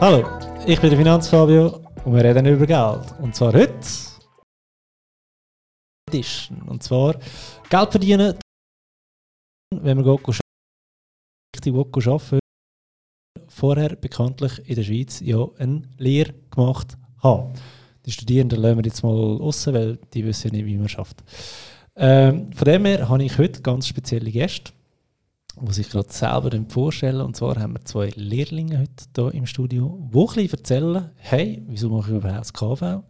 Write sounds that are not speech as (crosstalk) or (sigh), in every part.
Hallo, ich bin der Finanzfabio und wir reden über Geld. Und zwar heute. Und zwar Geld verdienen, wenn man richtig arbeiten vorher bekanntlich in der Schweiz ja eine Lehre gemacht haben. Die Studierenden lassen wir jetzt mal raus, weil die wissen nicht, wie man schafft. Ähm, von dem her habe ich heute ganz spezielle Gäste die sich gerade selber vorstellen. Und zwar haben wir zwei Lehrlinge heute hier im Studio, die ein bisschen erzählen, hey, wieso mache ich überhaupt das KV?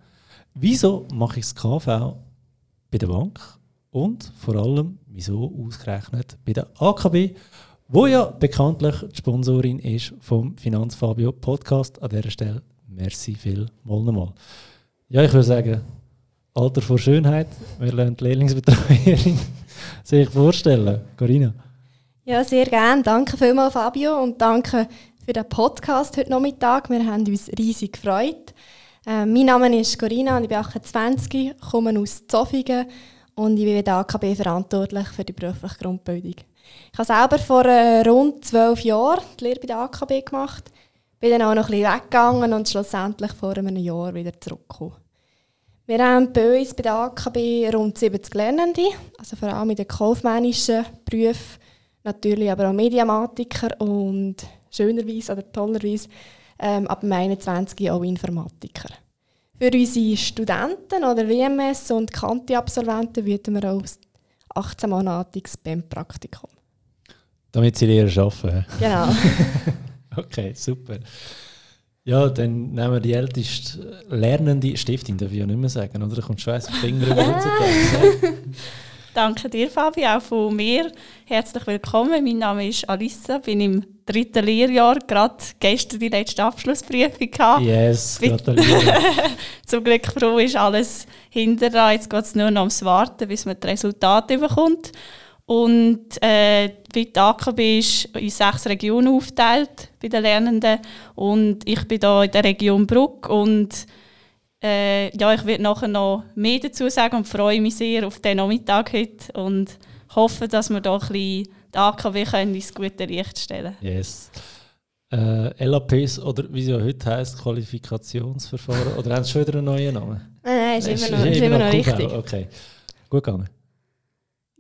Wieso mache ich das KV bei der Bank? Und vor allem, wieso ausgerechnet bei der AKB, wo ja bekanntlich die Sponsorin ist vom Finanzfabio Podcast. An dieser Stelle merci viel mal nochmal. Ja, ich würde sagen, Alter vor Schönheit. Wir lernen die Lehrlingsbetreuerin (laughs) sich vorstellen. Corinna. Ja, sehr gerne. Danke vielmals, Fabio, und danke für den Podcast heute Nachmittag. Wir haben uns riesig gefreut. Äh, mein Name ist Corinna und ich bin 28, komme aus Zofingen und ich bin bei der AKB verantwortlich für die berufliche Grundbildung. Ich habe selber vor äh, rund zwölf Jahren die Lehre bei der AKB gemacht, bin dann auch noch ein bisschen weggegangen und schlussendlich vor einem Jahr wieder zurückgekommen. Wir haben bei uns bei der AKB rund 70 Lernende, also vor allem in den kaufmännischen Berufen natürlich aber auch Mediamatiker und schönerweise oder tollerweise ähm, ab dem 21 auch Informatiker. Für unsere Studenten oder WMS und Kanti-Absolventen bieten wir auch 18-monatiges BEM-Praktikum. Damit sie Lehrer arbeiten. Genau. (laughs) okay, super. Ja, dann nehmen wir die älteste lernende Stiftung, darf ich ja nicht mehr sagen, oder? Da kommt auf die Finger über. (laughs) Danke dir, Fabi, auch von mir. Herzlich willkommen. Mein Name ist Alissa, bin im dritten Lehrjahr, gerade gestern die letzte Abschlussprüfung gehabt. Yes, gratuliere. (laughs) Zum Glück froh ist alles hinter Jetzt geht es nur noch ums Warten, bis man das Resultat bekommt. Und äh, die AKB ist in sechs Regionen aufgeteilt bei den Lernenden. Und ich bin hier in der Region Bruck und äh, ja, ich werde nachher noch mehr dazu sagen und freue mich sehr auf den Nachmittag heute und hoffe, dass wir da ein bisschen die AKW können ins gute Licht stellen Yes. Äh, LAPs oder wie sie ja heute heisst, Qualifikationsverfahren, oder haben sie schon wieder einen neuen Namen? Nein, nein, ist, ist immer noch, ist immer noch richtig. Okay, gut gegangen.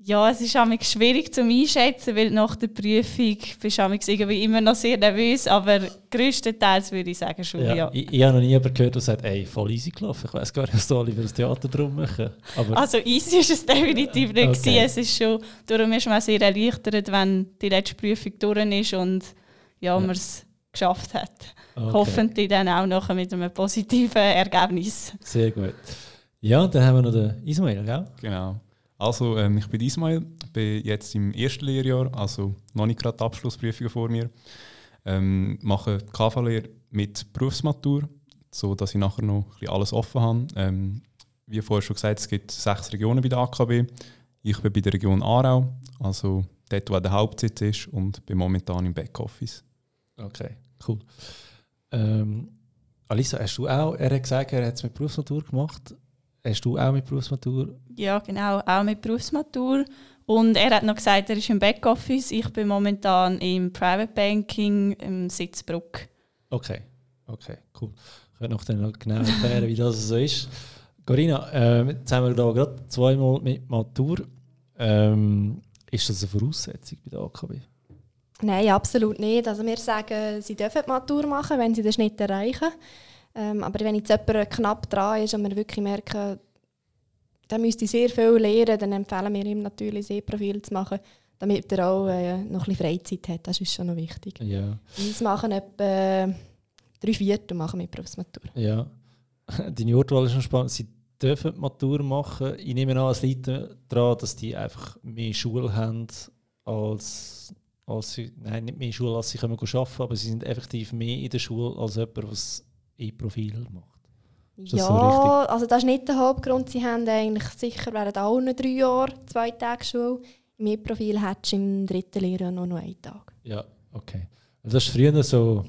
Ja, es ist schwierig zu einschätzen, weil nach der Prüfung bist du irgendwie immer noch sehr nervös, aber größtenteils würde ich sagen schon, ja. ja. Ich, ich habe noch nie jemanden gehört, der sagt, ey, voll easy gelaufen. Ich weiß gar nicht, was alle über das Theater drum machen. Aber also easy ist es definitiv nicht okay. Es ist schon, darum ist man sehr erleichtert, wenn die letzte Prüfung durch ist und ja, ja. man es geschafft hat. Okay. Hoffentlich dann auch noch mit einem positiven Ergebnis. Sehr gut. Ja, dann haben wir noch den Ismail, gell? Genau. Also, ähm, ich bin Ismail, bin jetzt im ersten Lehrjahr, also noch nicht gerade Abschlussprüfungen vor mir. Ähm, mache die KV-Lehre mit Berufsmatur, sodass ich nachher noch alles offen habe. Ähm, wie vorher schon gesagt, es gibt sechs Regionen bei der AKB. Ich bin bei der Region Aarau, also dort, wo der Hauptsitz ist, und bin momentan im Backoffice. Okay, cool. Ähm, Alisa, hast du auch, er hat gesagt, er hat es mit Berufsmatur gemacht. Hast du auch mit Berufsmatur? Ja, genau, auch mit Berufsmatur. Und er hat noch gesagt, er ist im Backoffice. Ich bin momentan im Private Banking im Sitzbruck. Okay, okay, cool. Ich werde noch dann genau erklären, wie das so ist. Corinna, äh, jetzt haben wir da gerade zweimal mit Matur. Ähm, ist das eine Voraussetzung bei der AKB? Nein, absolut nicht. Also wir sagen, sie dürfen die Matur machen, wenn sie den Schnitt erreichen. Ähm, aber wenn jetzt jemand knapp dran ist und wir wirklich merken, der müsste sehr viel lernen, dann empfehlen wir ihm natürlich, ein Profil zu machen, damit er auch äh, noch ein bisschen Freizeit hat. Das ist schon noch wichtig. Ja. Wir machen etwa drei Viertel machen mit Berufsmatur. Ja. (laughs) Deine Wortwahl ist schon spannend. Sie dürfen die Matur machen. Ich nehme an, es liegt daran, dass die einfach mehr Schule haben als, als sie, nein, nicht mehr Schule, als sie können arbeiten aber sie sind effektiv mehr in der Schule als jemand, was E-Profil macht. Ist ja, so also das ist nicht der Hauptgrund. Sie haben eigentlich sicher während allen drei Jahren zwei Tage Schule. Im E-Profil hättest du im dritten Lehrjahr noch einen Tag. Ja, okay. Also das ist früher so,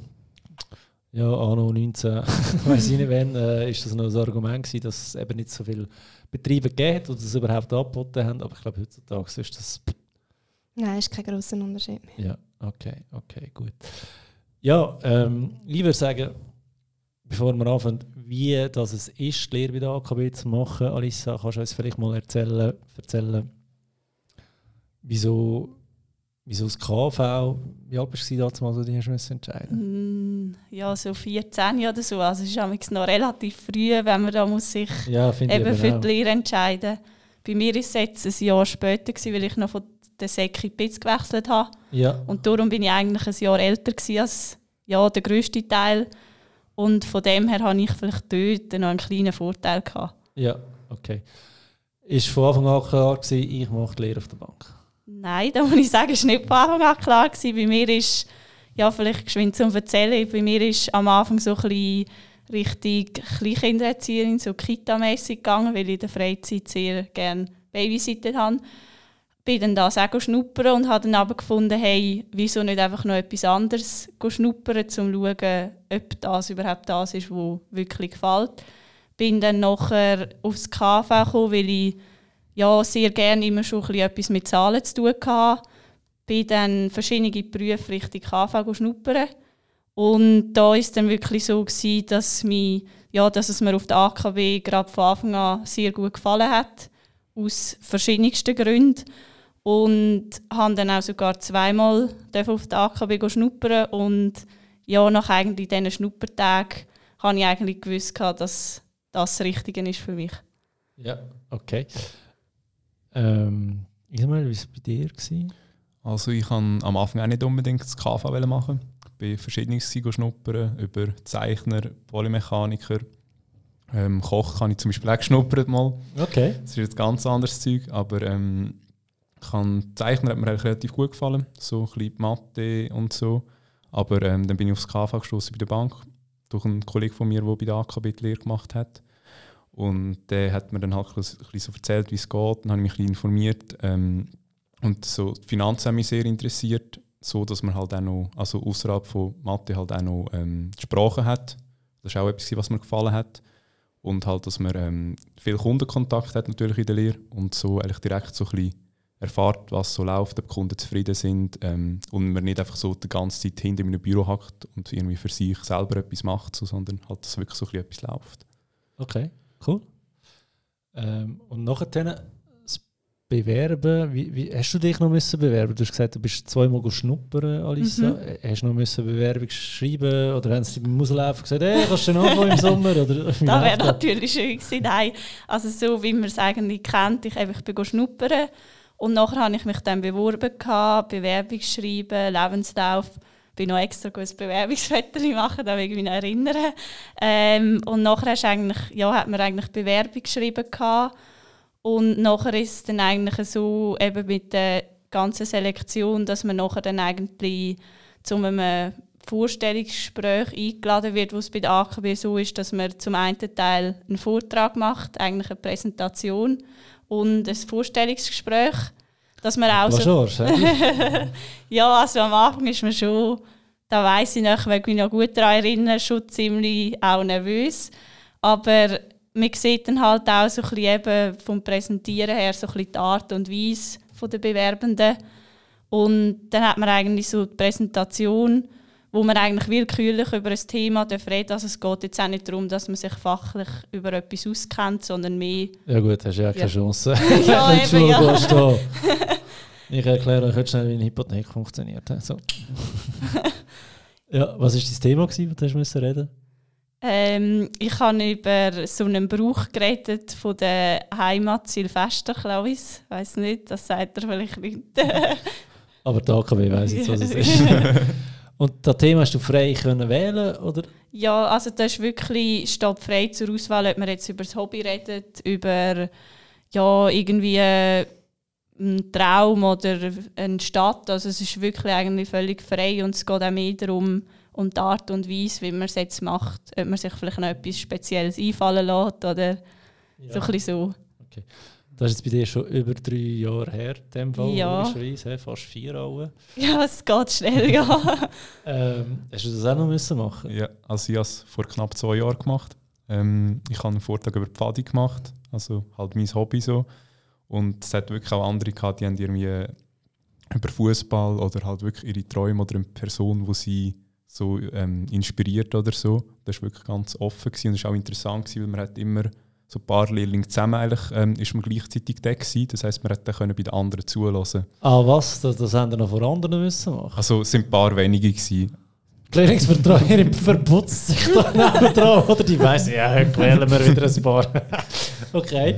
ja, anno 19, (laughs) weiß ich nicht wann, äh, ist das noch ein Argument gewesen, dass es eben nicht so viele Betriebe gegeben hat, die das überhaupt angeboten haben. Aber ich glaube, heutzutage ist das... Nein, ist kein grosser Unterschied mehr. Ja, okay, okay, gut. Ja, ähm, ich würde sagen, bevor wir anfangen, wie das es ist, die Lehre bei der AKB zu machen, Alissa, kannst du uns vielleicht mal erzählen, erzählen wieso, wieso das KV, wie alt warst du damals, als du dich hast entscheiden Mm, Ja, so 14 oder so. Also es ist noch relativ früh, wenn man da muss sich Ja, eben eben für die Lehre entscheiden Bei mir war es jetzt ein Jahr später, gewesen, weil ich noch von der die BITS gewechselt habe. Ja, Und darum bin ich eigentlich ein Jahr älter gewesen als ja, der grösste Teil. Und von dem her hatte ich vielleicht dort noch einen kleinen Vorteil. Gehabt. ja, okay. Ist von Anfang an klar gewesen, ich mache die Lehre auf der Bank? Nein, da muss ich sagen, es war nicht von Anfang an klar. Gewesen. Bei mir ist, ja, vielleicht geschwind zum Erzählen, bei mir ist am Anfang so ein bisschen richtig Kleinkindererzieherin, so Kita-mässig gegangen, weil ich in der Freizeit sehr gerne babysittet habe. Bin dann das auch schnuppern und habe dann aber gefunden, hey, wieso nicht einfach noch etwas anderes schnuppern, um zu schauen, ob das überhaupt das ist, was wirklich gefällt. Bin dann nachher aufs KV gekommen, weil ich ja, sehr gerne immer schon etwas mit Zahlen zu tun hatte. Bin dann verschiedene Berufe Richtung KV schnuppern. Und da war es dann wirklich so, gewesen, dass, mich, ja, dass es mir auf der AKW gerade von Anfang an sehr gut gefallen hat. Aus verschiedensten Gründen. Und habe dann auch sogar zweimal auf der AKW schnuppern. Und ja, nach eigentlich diesen Schnuppertagen habe ich eigentlich gewusst, gehabt, dass das das Richtige ist für mich. Ja, okay. Ähm, Ismail, wie war es bei dir? Gewesen? Also ich kann am Anfang auch nicht unbedingt das KV machen. Ich bin verschiedenes schnuppern, über Zeichner, Polymechaniker. Ähm, Koch habe ich zum Beispiel auch geschnuppert mal. Okay. Das ist jetzt ganz anderes Zeug, aber ähm, ich kann Zeichnen hat mir relativ gut gefallen, so ein bisschen Mathe und so. Aber ähm, dann bin ich aufs KV gestoßen bei der Bank durch einen Kollegen von mir, der bei der AKB die Lehre gemacht hat. Und der hat mir dann halt ein bisschen so erzählt, wie es geht. Dann habe ich mich ein bisschen informiert. Ähm, und so die Finanzen haben mich sehr interessiert, so dass man halt auch noch, also außerhalb von Mathe halt auch noch ähm, die Sprache hat. Das ist auch etwas, was mir gefallen hat. Und halt, dass man ähm, viel Kundenkontakt hat natürlich in der Lehre und so eigentlich direkt so ein bisschen erfahrt, was so läuft, ob die Kunden zufrieden sind ähm, und man nicht einfach so die ganze Zeit hinter in einem Büro hackt und irgendwie für sich selber etwas macht, so, sondern halt, dass wirklich so ein bisschen etwas läuft. Okay, cool. Ähm, und nachher das Bewerben, wie, wie, hast du dich noch müssen bewerben? Du hast gesagt, du bist zweimal schnuppern, Alissa. Mhm. Äh, Hast du noch müssen Bewerbung schreiben oder haben sie beim Rauslaufen gesagt, hey, kannst du noch anfangen im (laughs) Sommer? Oder, Das wäre natürlich schön gewesen. Nein, also so wie man es eigentlich kennt. Ich, eben, ich bin schnuppern und nachher habe ich mich dann beworben, gehabt, Bewerbung schreiben, Lebenslauf. Ich bin noch extra ein Bewerbungsfoto (laughs) machen, da ich mich erinnern. Ähm, und nachher eigentlich, ja, hat man eigentlich Bewerbung geschrieben. Gehabt. Und nachher ist es dann eigentlich so eben mit der ganzen Selektion, dass man nachher dann eigentlich zu einem Vorstellungsgespräch eingeladen wird, wo es bei der AKB so ist, dass man zum einen Teil einen Vortrag macht, eigentlich eine Präsentation und ein Vorstellungsgespräch, dass man auch so, hä? ja, also am Anfang ist man schon, da weiß ich noch, wenn ich mich noch gut daran erinnere, schon ziemlich auch nervös, aber man sieht dann halt auch so ein bisschen eben vom Präsentieren her so ein bisschen die Art und Weise der Bewerbenden und dann hat man eigentlich so die Präsentation, wo man eigentlich willkürlich über ein Thema reden darf. Also es geht jetzt auch nicht darum, dass man sich fachlich über etwas auskennt, sondern mehr... Ja gut, hast ja keine Ja. Chance. (laughs) (laughs) Ja, du eben, Schule ja. da. (laughs) Ich erkläre euch jetzt schnell, wie eine Hypothek funktioniert. So. ja, was war dein Thema, gewesen, das du müssen reden Ähm, ich habe über so einen Brauch geredet von der Heimat Silvester, glaube ich. Weiß nicht, das sagt er vielleicht nicht. Aber die AKW weiss jetzt, was es ist. Und das Thema hast du frei können wählen oder? ja, also das ist wirklich steht frei zur Auswahl, ob man jetzt über das Hobby redet, über ja, irgendwie äh, einen Traum oder eine Stadt. Also es ist wirklich eigentlich völlig frei und es geht auch mehr darum, um die Art und Weise, wie man es jetzt macht. Ob man sich vielleicht noch etwas Spezielles einfallen lässt oder so ein bisschen so. Das ist jetzt bei dir schon über drei Jahre her, in dem Fall, Ja. logischerweise, fast vier Jahre. Ja, es geht schnell, ja. (laughs) Ähm, hast du das auch noch müssen machen? Ja, also ich habe es vor knapp zwei Jahren gemacht. Ähm, ich habe einen Vortrag über Pfadi gemacht, also halt mein Hobby so. Und es hat wirklich auch andere gehabt, die haben irgendwie über Fußball oder halt wirklich ihre Träume oder eine Person, wo sie so ähm, inspiriert oder so. Das war wirklich ganz offen gewesen. und es war auch interessant, gewesen, weil man hat immer so ein paar Lehrlinge zusammen eigentlich, ähm, ist man gleichzeitig da gewesen. Das heisst, man hätte bei den anderen zulassen. Ah was? Das, das haben wir noch vor anderen müssen machen? Also es sind ein paar wenige gewesen. Die Lehrlingsvertrauerin (laughs) verputzt sich da (laughs) nebendran, oder? Die weiss, ja, heute wählen wir wieder ein paar. (laughs) okay.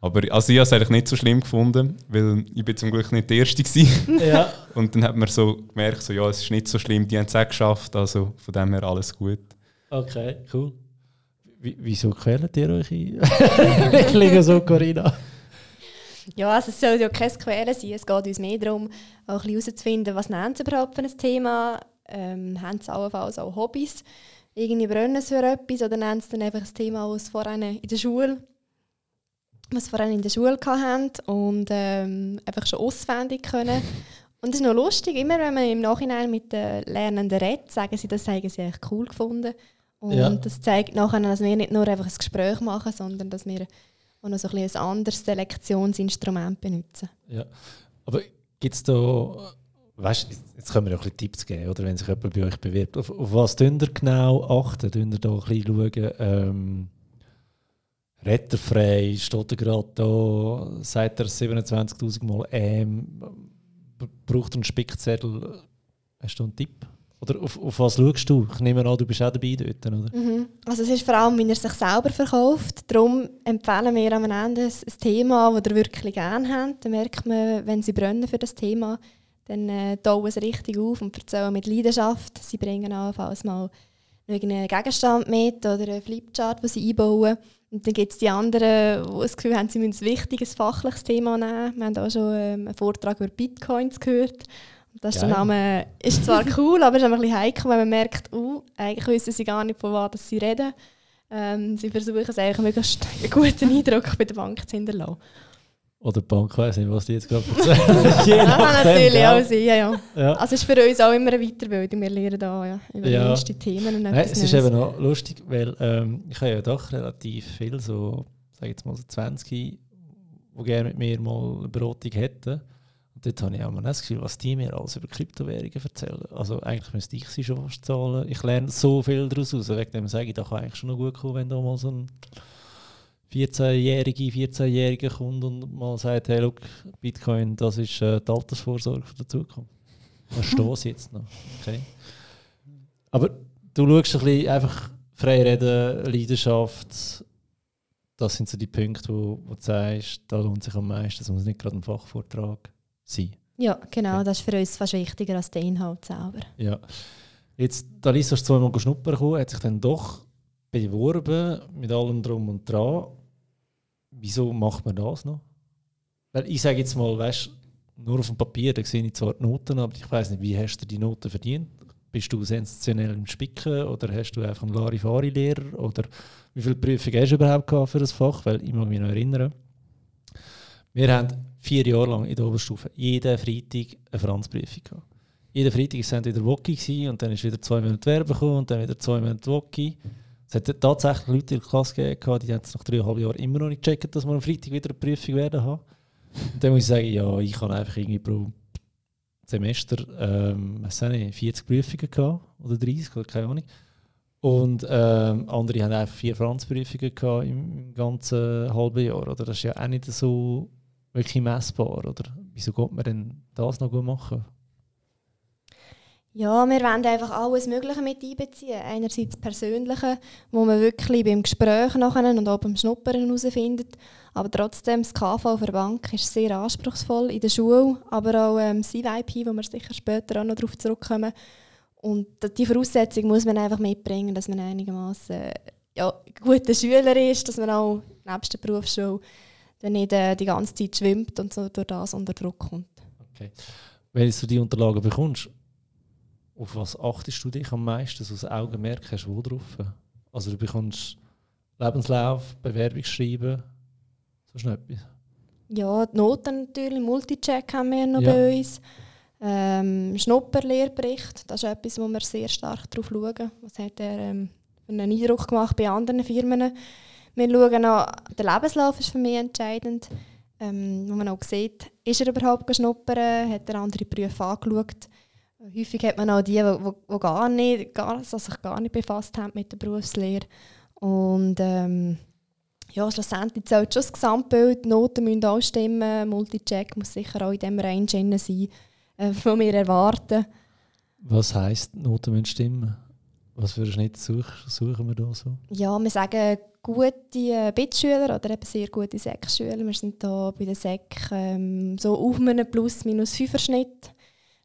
Aber also ich habe es eigentlich nicht so schlimm gefunden, weil ich bin zum Glück nicht der Erste war. Ja. Und dann hat man so gemerkt, so, ja, es ist nicht so schlimm, die haben es auch geschafft, also von dem her alles gut. Okay, cool. Wie, wieso quält ihr euch ein? (laughs) Lehrlinge so, Corinna? Ja, also es soll ja kein Quälen sein. Es geht uns mehr darum, auch ein bisschen herauszufinden, was nennen sie überhaupt für ein Thema. Ähm, haben sie allenfalls auch Hobbys? Irgendwie brennen sie für etwas oder nennen sie dann einfach ein Thema, das vorhin in der Schule was sie vorhin in der Schule hatten und ähm, einfach schon auswendig können. Und es ist noch lustig, immer wenn man im Nachhinein mit den Lernenden redet, sagen sie, das haben sie echt cool gefunden. Und Ja. das zeigt nachher, dass wir nicht nur einfach ein Gespräch machen, sondern dass wir auch noch so ein, ein anderes Selektionsinstrument benutzen. Ja. Aber gibt es da, weißt jetzt können wir ja ein bisschen Tipps geben, oder wenn sich jemand bei euch bewirbt. Auf, auf was tun ihr genau achten? Tun ihr da ein bisschen schauen, ähm, retterfrei, steht er gerade da, sagt er 27'000 Mal ähm, braucht er einen Spickzettel? Hast du einen Tipp? Oder auf, auf was schaust du? Ich nehme an, du bist auch dabei dort, oder? Mhm. Also es ist vor allem, wie er sich selber verkauft. Darum empfehlen wir am Ende ein, Thema, das ihr wirklich gerne habt. Dann merkt man, wenn sie brennen für das Thema, dann äh, tauen sie richtig auf und erzählen mit Leidenschaft. Sie bringen allenfalls mal irgendeinen Gegenstand mit oder einen Flipchart, den sie einbauen. Und dann gibt es die anderen, die das Gefühl haben, sie müssen ein wichtiges fachliches Thema nehmen. Wir haben auch schon ähm, einen Vortrag über Bitcoins gehört. Das ist, der. Name, ist zwar (laughs) cool, aber es ist auch ein bisschen heikel, wenn man merkt, uh, eigentlich wissen sie gar nicht, von was sie reden. Ähm, sie versuchen es eigentlich möglichst (laughs) einen guten Eindruck bei der Bank zu hinterlassen. Oder die Bank weiss nicht, was die jetzt gerade (laughs) erzählen. Je Ja, nachdem, natürlich gell? auch sie, ja, ja. Ja. Also es ist für uns auch immer eine Weiterbildung. Wir lernen da ja, über Ja. verschiedenste Themen und Nein, es ist eben noch lustig, weil ähm, ich habe ja doch relativ viel, so, sag jetzt mal so 20, die gerne mit mir mal eine Beratung hätten. Dort habe ich auch mal das Gefühl, was die mir alles über Kryptowährungen erzählen. Also eigentlich müsste ich sie schon fast zahlen. Ich lerne so viel daraus raus. Wegen dem sage ich, da kann eigentlich schon noch gut kommen, wenn da mal so ein 14-jährige, 14-jährige kommt und mal sagt, hey, look, Bitcoin, das ist äh, die Altersvorsorge die Zukunft. Verstehe es jetzt noch. Okay. Aber du schaust ein bisschen einfach frei reden, Leidenschaft. Das sind so die Punkte, wo, wo du sagst, da lohnt sich am meisten. Das muss nicht gerade ein Fachvortrag sein. Ja, genau. Okay. Das ist für uns fast wichtiger als der Inhalt selber. Ja. Jetzt, da Lisa ist zweimal schnuppern gekommen, hat sich dann doch beworben mit allem drum und dran. Wieso macht man das noch? Weil ich sage jetzt mal, weißt nur auf dem Papier, da sehe ich zwar die Noten, aber ich weiß nicht, wie hast du die Noten verdient? Bist du sensationell im Spicken oder hast du einfach einen Larifari-Lehrer? Oder wie viele Prüfungen hast du überhaupt gehabt für das Fach? Weil ich mag mich noch erinnern, wir haben vier Jahre lang in der Oberstufe jeden Freitag eine Franzprüfung gehabt. Jeden Freitag war es entweder Woki und dann ist wieder zwei Monate Werbe und dann wieder zwei Monate Woki. Es hat tatsächlich Leute in der Klasse gegeben, die haben es nach dreieinhalb Jahren immer noch nicht gecheckt, dass wir am Freitag wieder eine Prüfung werden haben. Und dann muss ich sagen, ja, ich habe einfach irgendwie pro Semester ähm, was weiß ich, 40 Prüfungen gehabt, oder 30, oder keine Ahnung. Und ähm, andere haben einfach vier Franzprüfungen gehabt im, im ganzen halben Jahr. Oder? Das ist ja auch nicht so wirklich messbar. Oder? Wieso geht man denn das noch gut machen? Ja, wir wollen einfach alles Mögliche mit einbeziehen. Einerseits das Persönliche, wo man wirklich beim Gespräch nachher und auch beim Schnuppern herausfindet. Aber trotzdem, das KV für Bank ist sehr anspruchsvoll in der Schule, aber auch ähm, das CIP, wo wir sicher später auch noch darauf zurückkommen. Und die Voraussetzung muss man einfach mitbringen, dass man einigermaßen äh, ja, ein guter Schüler ist, dass man auch nebst der Berufsschule dann nicht äh, die ganze Zeit schwimmt und so durch das unter Druck kommt. Okay. Wenn du die Unterlagen bekommst, auf was achtest du dich am meisten? So das Augenmerk hast du wo drauf? Also du bekommst Lebenslauf, Bewerbungsschreiben, so schnell etwas. Ja, die Noten natürlich, Multicheck haben wir noch Ja. bei uns. Ähm, Schnupperlehrbericht, das ist etwas, wo wir sehr stark drauf schauen. Was hat er ähm, einen Eindruck gemacht bei anderen Firmen? Wir schauen auch, der Lebenslauf ist für mich entscheidend, ähm, wo man auch sieht, ist er überhaupt geschnuppern, hat er andere Berufe angeschaut. Häufig hat man auch die, die, gar nicht, gar, also sich gar nicht befasst haben mit der Berufslehre. Und ähm, ja, schlussendlich zählt schon das Gesamtbild. Die Noten müssen auch stimmen. Multicheck muss sicher auch in dem Range sein, äh, (laughs) was wir erwarten. Was heisst, Noten müssen stimmen? Was für einen Schnitt such, suchen wir da so? Ja, wir sagen gute äh, Bitschüler oder eben sehr gute Sek-Schüler. Wir sind da bei den Sek ähm, so auf einem Plus-Minus-5er-Schnitt.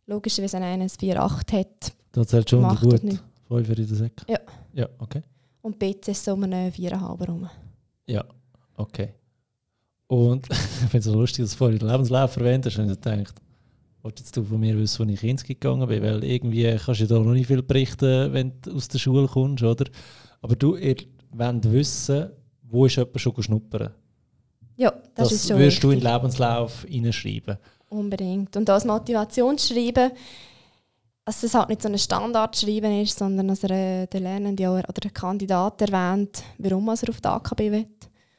Logisch, wenn einer ein 4,8 hat. Da zählt schon gut. 5 in der Sek? Ja. Ja, okay. Und BC ist so um einen 4,5 rum. Ja, okay. Und (laughs) ich finde es so lustig, dass du vorhin den Lebenslauf erwähnt hast. Und ich gedacht, Wolltest du von mir wissen, wo ich ins gegangen bin? Weil irgendwie kannst du da noch nicht viel berichten, wenn du aus der Schule kommst, oder? Aber du, ihr wollt wissen, wo ist jemand schon schnuppern? Ja, das, das ist schon würdest du in den Lebenslauf hineinschreiben? Unbedingt. Und als Motivationsschreiben, also es halt nicht so ein Standardschreiben ist, sondern dass er, der Lernende oder der Kandidat erwähnt, warum er auf die AKB will.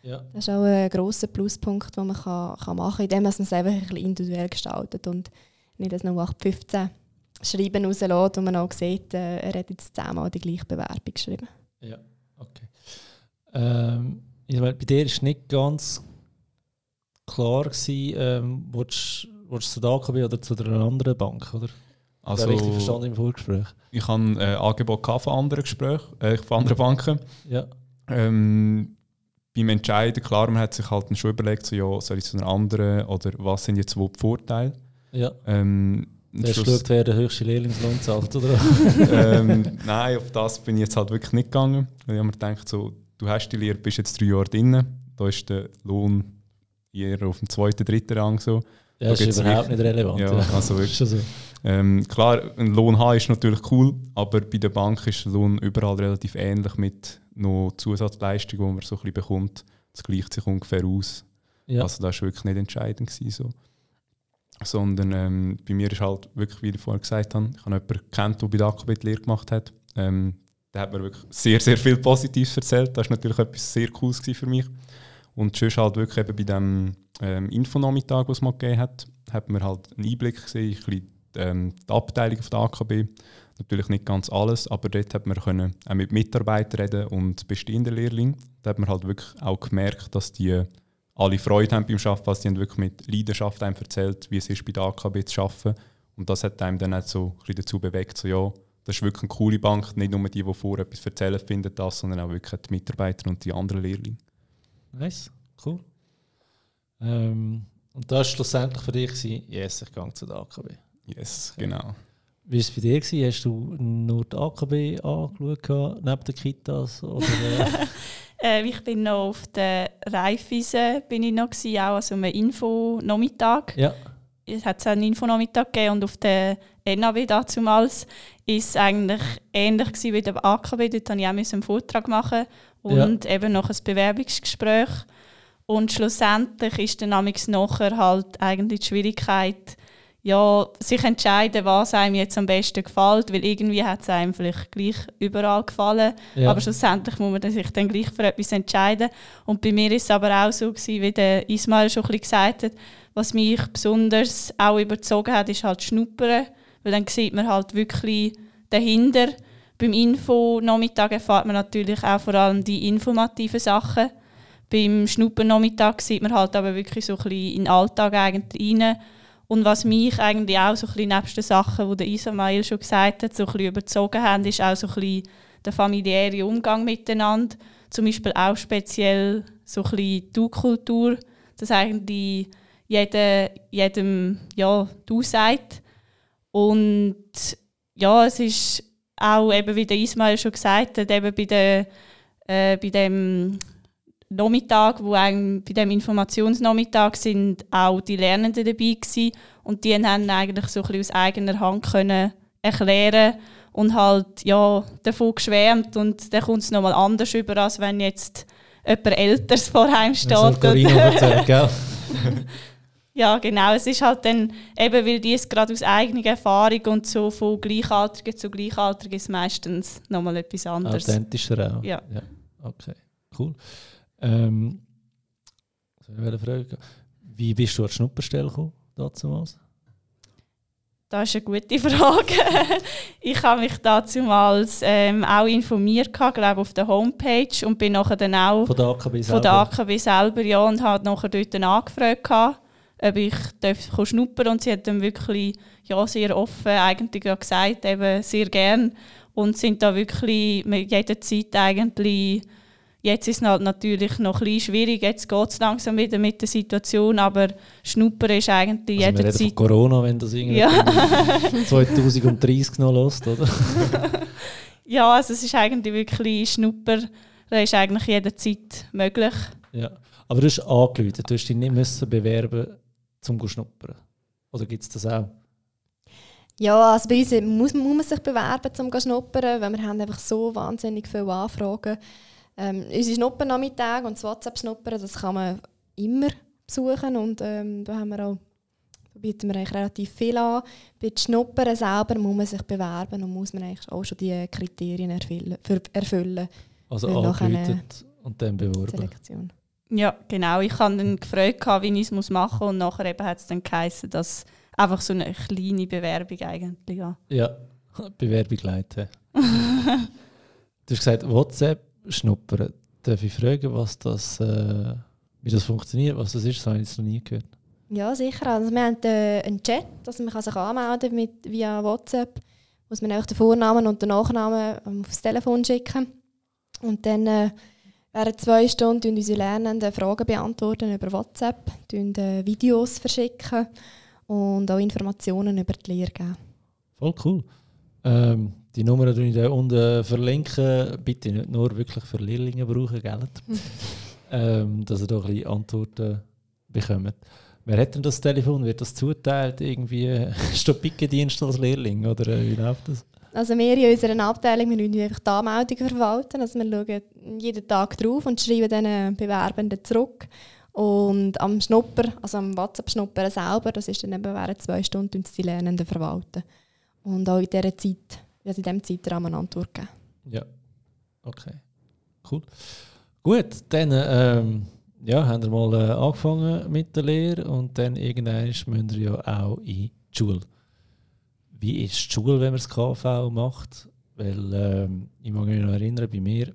Ja. Das ist auch ein grosser Pluspunkt, den man kann, kann machen kann, indem man es einfach ein bisschen individuell gestaltet und nicht das 0815 Schreiben rauslässt und man auch sieht, äh, er hat jetzt zehnmal die gleiche Bewerbung geschrieben. Ja, okay. Ähm, ich meine, bei dir war nicht ganz klar, gewesen, ähm, willst, willst du zu der AKB oder zu einer anderen Bank, oder? Also, richtig verstanden im Vorgespräch. Ich habe ein äh, Angebot von anderen Gesprächen, äh, von anderen Banken. Ja. Ähm, beim Entscheiden, klar, man hat sich halt schon überlegt, so, ja, soll ich zu einer anderen oder was sind jetzt wohl die Vorteile? Ja. Ähm, der geschaut, wer der höchste Lehrlingslohn zahlt, oder? (laughs) ähm, nein, auf das bin ich jetzt halt wirklich nicht gegangen. Ich habe mir gedacht, so, du hast die Lehre, bist jetzt drei Jahre drin, da ist der Lohn eher auf dem zweiten, dritten Rang so. Ja, das ist überhaupt nicht relevant. Ja, also wirklich. so. ähm, klar, ein Lohn haben ist natürlich cool, aber bei der Bank ist der Lohn überall relativ ähnlich mit noch Zusatzleistungen, die man so ein bisschen bekommt. Das gleicht sich ungefähr aus. Ja. Also das war wirklich nicht entscheidend. Gewesen, so sondern ähm, bei mir ist halt wirklich, wie ich vorhin gesagt habe, ich habe jemanden kennt, der bei der AKB die Lehre gemacht hat. Ähm, der hat mir wirklich sehr, sehr viel Positives erzählt. Das war natürlich etwas sehr Cooles für mich. Und sonst halt wirklich eben bei dem ähm, Infonachmittag, was es mal gegeben hat, hat man halt einen Einblick gesehen, ein bisschen, ähm, die Abteilung von der AKB. Natürlich nicht ganz alles, aber dort hat man können auch mit Mitarbeitern reden und bestehenden Lehrlingen. Da hat man halt wirklich auch gemerkt, dass die alle Freude haben beim Arbeiten, also die haben wirklich mit Leidenschaft einem erzählt, wie es ist, bei der AKB zu arbeiten. Und das hat einem dann auch so ein dazu bewegt, so ja, das ist wirklich eine coole Bank, nicht nur die, die vorher etwas erzählen, finden das, sondern auch wirklich die Mitarbeiter und die anderen Lehrlinge. Nice, cool. Ähm, und das war schlussendlich für dich, yes, ich gehe zu der AKB. Yes, genau. Wie war es bei dir? Gewesen? Hast du nur die AKB angeschaut, neben den Kitas? Oder, (laughs) äh? ich bin noch auf der Reifwiese, bin ich noch gewesen, auch also einem Info-Nachmittag. Ja. Es hat einen Info-Nachmittag gegeben und auf der NAW damals war es eigentlich ähnlich gewesen wie der AKB. Dort musste ich auch einen Vortrag machen und ja. eben noch ein Bewerbungsgespräch. Und schlussendlich ist dann nachher halt eigentlich die Schwierigkeit, ja, sich entscheiden, was einem jetzt am besten gefällt, weil irgendwie hat es einem vielleicht gleich überall gefallen, ja. aber schlussendlich muss man sich dann gleich für etwas entscheiden. Und bei mir ist es aber auch so gewesen, wie der Ismail schon ein gesagt hat, was mich besonders auch überzogen hat, ist halt Schnuppern, weil dann sieht man halt wirklich dahinter. Beim Info-Nachmittag erfahrt man natürlich auch vor allem die informativen Sachen. Beim Schnuppern-Nachmittag sieht man halt aber wirklich so ein bisschen in den Alltag eigentlich rein und was mich eigentlich auch so ein bisschen nebst den Sachen, die der Ismail schon gesagt hat, so ein bisschen überzogen haben, ist auch so ein bisschen der familiäre Umgang miteinander. Zum Beispiel auch speziell so ein bisschen Du-Kultur, dass eigentlich jeder, jedem ja, Du sagt. Und ja, es ist auch eben, wie der Ismail schon gesagt hat, eben bei, der, äh, bei dem Nachmittag, wo bei dem Informationsnachmittag sind auch die Lernenden dabei gewesen, und die haben eigentlich so ein bisschen aus eigener Hand können erklären und halt ja davon geschwärmt und dann kommt es nochmal anders über, als wenn jetzt jemand Älteres vor einem steht. gell? (laughs) ja, genau. Es ist halt dann, eben weil die es gerade aus eigener Erfahrung und so von Gleichaltrigen zu Gleichaltrigen ist meistens nochmal etwas anderes. Authentischer auch. Ja. ja. Okay, cool. Ähm, Frage, wie bist du an die Schnupperstelle gekommen, damals? Das ist eine gute Frage. (laughs) ich habe mich damals ähm, auch informiert, glaube auf der Homepage und bin nachher dann auch von der AKB selber? Von der AKB selber, ja, und habe nachher dort angefragt, ob ich darf schnuppern und sie hat dann wirklich ja, sehr offen eigentlich gesagt, eben sehr gern und sind da wirklich mit jeder Zeit eigentlich Jetzt ist es halt natürlich noch ein bisschen schwierig, jetzt geht es langsam wieder mit der Situation, aber Schnuppern ist eigentlich also jederzeit... Von Corona, wenn das irgendwie ja. (laughs) 2030 noch lässt, oder? (laughs) ja, also es ist eigentlich wirklich Schnuppern, das ist eigentlich jederzeit möglich. Ja, aber du hast angerufen, du hast dich nicht müssen bewerben zum zu schnuppern. Oder gibt es das auch? Ja, also bei uns muss, muss man sich bewerben, um zu schnuppern, weil wir haben einfach so wahnsinnig viele Anfragen haben ähm, unsere Schnuppernachmittag und das WhatsApp-Schnuppern, das kann man immer besuchen und ähm, da haben wir auch da bieten wir eigentlich relativ viel an. Bei den Schnuppern selber muss man sich bewerben und muss man eigentlich auch schon die Kriterien erfüllen. erfüllen also angeläutet und dann beworben. Selektion. Ja, genau. Ich habe dann gefragt, wie ich es machen muss und nachher hat es dann geheißen, dass einfach so eine kleine Bewerbung eigentlich. Ja, ja (laughs) Bewerbung leiten. (laughs) du hast gesagt, WhatsApp schnuppern. Darf ich fragen, was das, äh, wie das funktioniert, was das ist? Das habe ich noch nie gehört. Ja, sicher. Also wir haben äh, einen Chat, dass man sich anmelden mit, via WhatsApp. Muss man auch den Vornamen und den Nachnamen ähm, aufs Telefon schicken. Und dann äh, während zwei Stunden unsere Lernenden Fragen beantworten über WhatsApp, äh, Videos verschicken und auch Informationen über die Lehre geben. Voll cool. Ähm, die Nummer die ich da unten verlinken. Bitte nicht nur wirklich für Lehrlinge brauchen, gell? (laughs) ähm, dass ihr da ein bisschen Antworten bekommt. Wer hat denn das Telefon? Wird das zuteilt? Irgendwie (laughs) ist da Pickendienst als Lehrling? Oder äh, wie läuft das? Also wir in unserer Abteilung wir müssen einfach die Anmeldung verwalten. Also wir schauen jeden Tag drauf und schreiben dann Bewerbenden zurück. Und am Schnupper, also am WhatsApp-Schnupper selber, das ist dann eben während zwei Stunden die Lernenden verwalten. Und auch in dieser Zeit in diesem Zeitrahmen eine Antwort geben. Ja, okay. Cool. Gut, dann ähm, ja, haben wir mal angefangen mit der Lehre und dann irgendwann müssen wir ja auch in die Schule. Wie ist die Schule, wenn man das KV macht? Weil ich mag mich noch erinnern, bei mir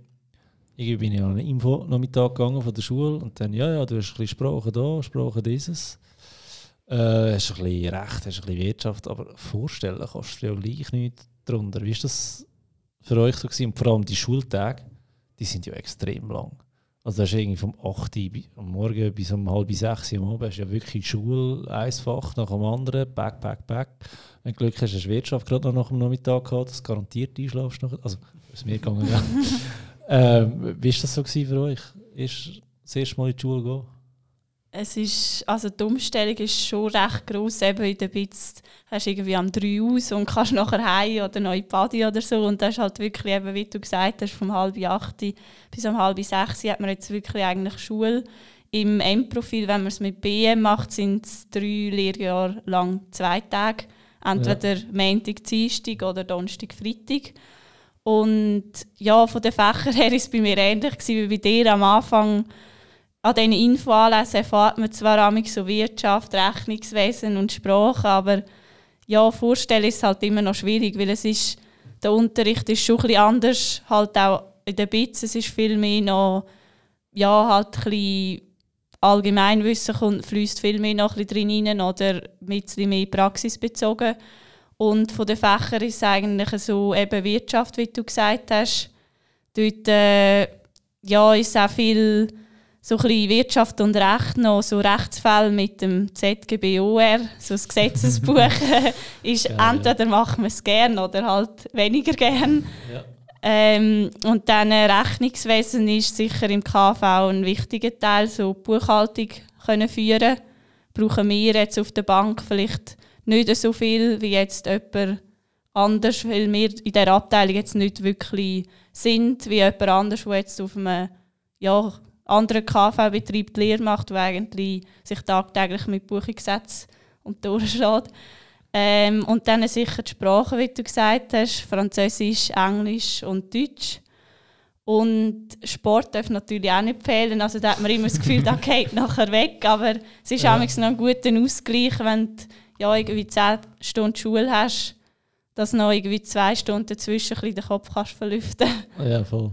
ich bin ja an einen Info-Nachmittag gegangen von der Schule und dann, ja, ja, du hast ein bisschen Sprache da, Sprache dieses. Äh, hast ein bisschen Recht, hast ein bisschen Wirtschaft, aber vorstellen kannst du dir ja nicht darunter. Wie war das für euch so? Gewesen? Und vor allem die Schultage, die sind ja extrem lang. Also das ist irgendwie vom 8 Uhr am Morgen bis um halb 6 Uhr am Abend, hast ja wirklich Schule, ein Fach nach dem anderen, back, back, back. Wenn du Glück hast, hast du Wirtschaft gerade noch nach dem Nachmittag gehabt, das garantiert einschlafst. Noch. Also, ist mir gegangen, ja. (laughs) ähm, wie war das so für euch? Ist das erste Mal in die Schule gehen? Es ist, also die Umstellung ist schon recht gross. Eben in der Bitz hast du irgendwie am 3 aus und kannst nachher heim oder noch in die Body oder so. Und das ist halt wirklich, eben, wie du gesagt hast, vom halb 8 bis um halb 6 hat man jetzt wirklich eigentlich Schule. Im M-Profil, wenn man es mit BM macht, sind es drei Lehrjahre lang zwei Tage. Entweder ja. Montag, Dienstag oder Donnerstag, Freitag. Und ja, von den Fächern her war es bei mir ähnlich wie bei dir am Anfang an diesen Infoanlässen erfahrt man zwar so Wirtschaft, Rechnungswesen und Sprache, aber ja, vorstellen ist halt immer noch schwierig, weil es ist, der Unterricht ist schon ein anders, halt auch in der BITS, es ist viel mehr noch, ja, halt ein bisschen Allgemeinwissen kommt, fließt viel mehr noch ein drin rein oder mit mehr praxisbezogen. Und von den Fächern ist es eigentlich so eben Wirtschaft, wie du gesagt hast. Dort äh, ja, ist auch viel so ein bisschen Wirtschaft und Recht noch, so Rechtsfälle mit dem ZGBOR, so das Gesetzesbuch, (laughs) ist Geil, entweder ja. machen wir es gern oder halt weniger gern. Ja. Ähm, und dann Rechnungswesen ist sicher im KV ein wichtiger Teil, so Buchhaltung können führen. Brauchen wir jetzt auf der Bank vielleicht nicht so viel wie jetzt jemand anders, weil wir in der Abteilung jetzt nicht wirklich sind, wie jemand anders, der jetzt auf einem ja, anderen KV-Betrieb die Lehre macht, der eigentlich sich tagtäglich mit Buchungssätzen und durchschlägt. Ähm, und dann sicher die Sprachen, wie du gesagt hast, Französisch, Englisch und Deutsch. Und Sport darf natürlich auch nicht fehlen. Also da hat man immer das Gefühl, da (laughs) geht nachher weg. Aber es ist ja. auch noch ein guter Ausgleich, wenn du ja, irgendwie 10 Stunden Schule hast, dass du noch irgendwie zwei Stunden dazwischen ein bisschen den Kopf kannst verlüften Ja, voll.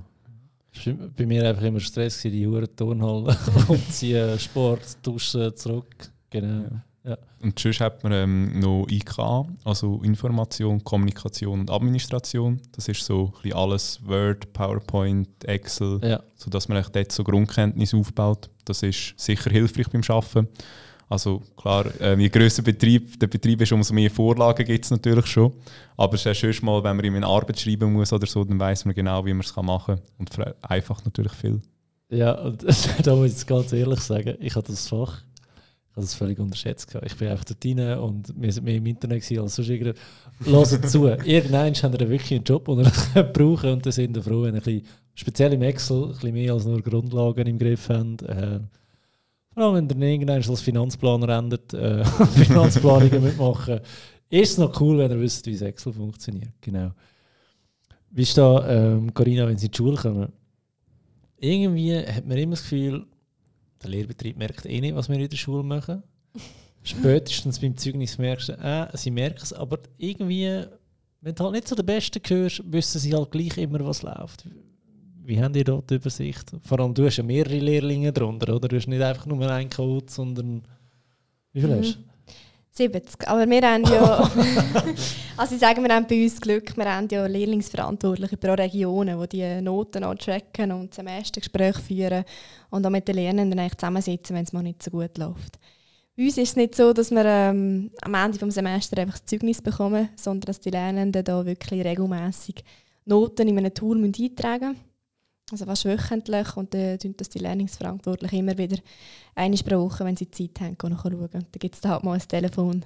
Bei mir einfach immer Stress, gewesen, die Huren Turnhalle (laughs) umziehen, Sport, Duschen, zurück. Genau. Ja. Und sonst hat man ähm, noch IK, also Information, Kommunikation und Administration. Das ist so ein alles Word, PowerPoint, Excel, Ja. sodass man dort so Grundkenntnisse aufbaut. Das ist sicher hilfreich beim Arbeiten. Also klar, äh, je grösser Betrieb der Betrieb ist, umso mehr Vorlagen gibt es natürlich schon. Aber es ist schön mal, wenn man ihm eine Arbeit schreiben muss oder so, dann weiß man genau, wie man es machen kann. Und ver- einfach natürlich viel. Ja, und (laughs) da muss ich jetzt ganz ehrlich sagen, ich hatte das Fach, ich habe das völlig unterschätzt. Ich bin einfach dort rein und wir sind mehr im Internet als sonst irgendwie. Hört zu, (laughs) irgendwann haben wir wirklich einen Job, den ihr (laughs) brauchen und dann sind wir froh, wenn ihr ein bisschen, speziell im Excel, ein bisschen mehr als nur Grundlagen im Griff habt. Vor allem, wenn ihr irgendwann als Finanzplaner endet, äh, (laughs) Finanzplanungen mitmachen, ist es noch cool, wenn ihr wisst, wie das Excel funktioniert. Genau. Wie ist da, ähm, Corinna, wenn Sie in die Schule kommen? irgendwie hat man immer das Gefühl, der Lehrbetrieb merkt eh nicht, was wir in der Schule machen. (laughs) Spätestens beim Zeugnis merkst du, äh, sie merken es, aber irgendwie, wenn du halt nicht zu den Besten gehörst, wissen sie halt gleich immer, was läuft. Wie haben die dort die Übersicht? Vor allem, du hast ja mehrere Lehrlinge drunter, oder? Du hast nicht einfach nur einen Code, sondern. Wie viel Mhm. hast du? 70. Aber wir haben ja, (laughs) also ich sage, wir haben bei uns Glück, wir haben ja Lehrlingsverantwortliche pro Regionen, die die Noten auch tracken und Semestergespräche führen und auch mit den Lernenden eigentlich zusammensitzen, wenn es mal nicht so gut läuft. Bei uns ist es nicht so, dass wir ähm, am Ende des Semesters einfach das Zeugnis bekommen, sondern dass die Lernenden da wirklich regelmäßig Noten in einem Tool eintragen müssen. Also fast wöchentlich und dann tun das die Lehrlingsverantwortlichen immer wieder einmal pro Woche, wenn sie Zeit haben, nachschauen. Und dann gibt es da halt mal ein Telefon.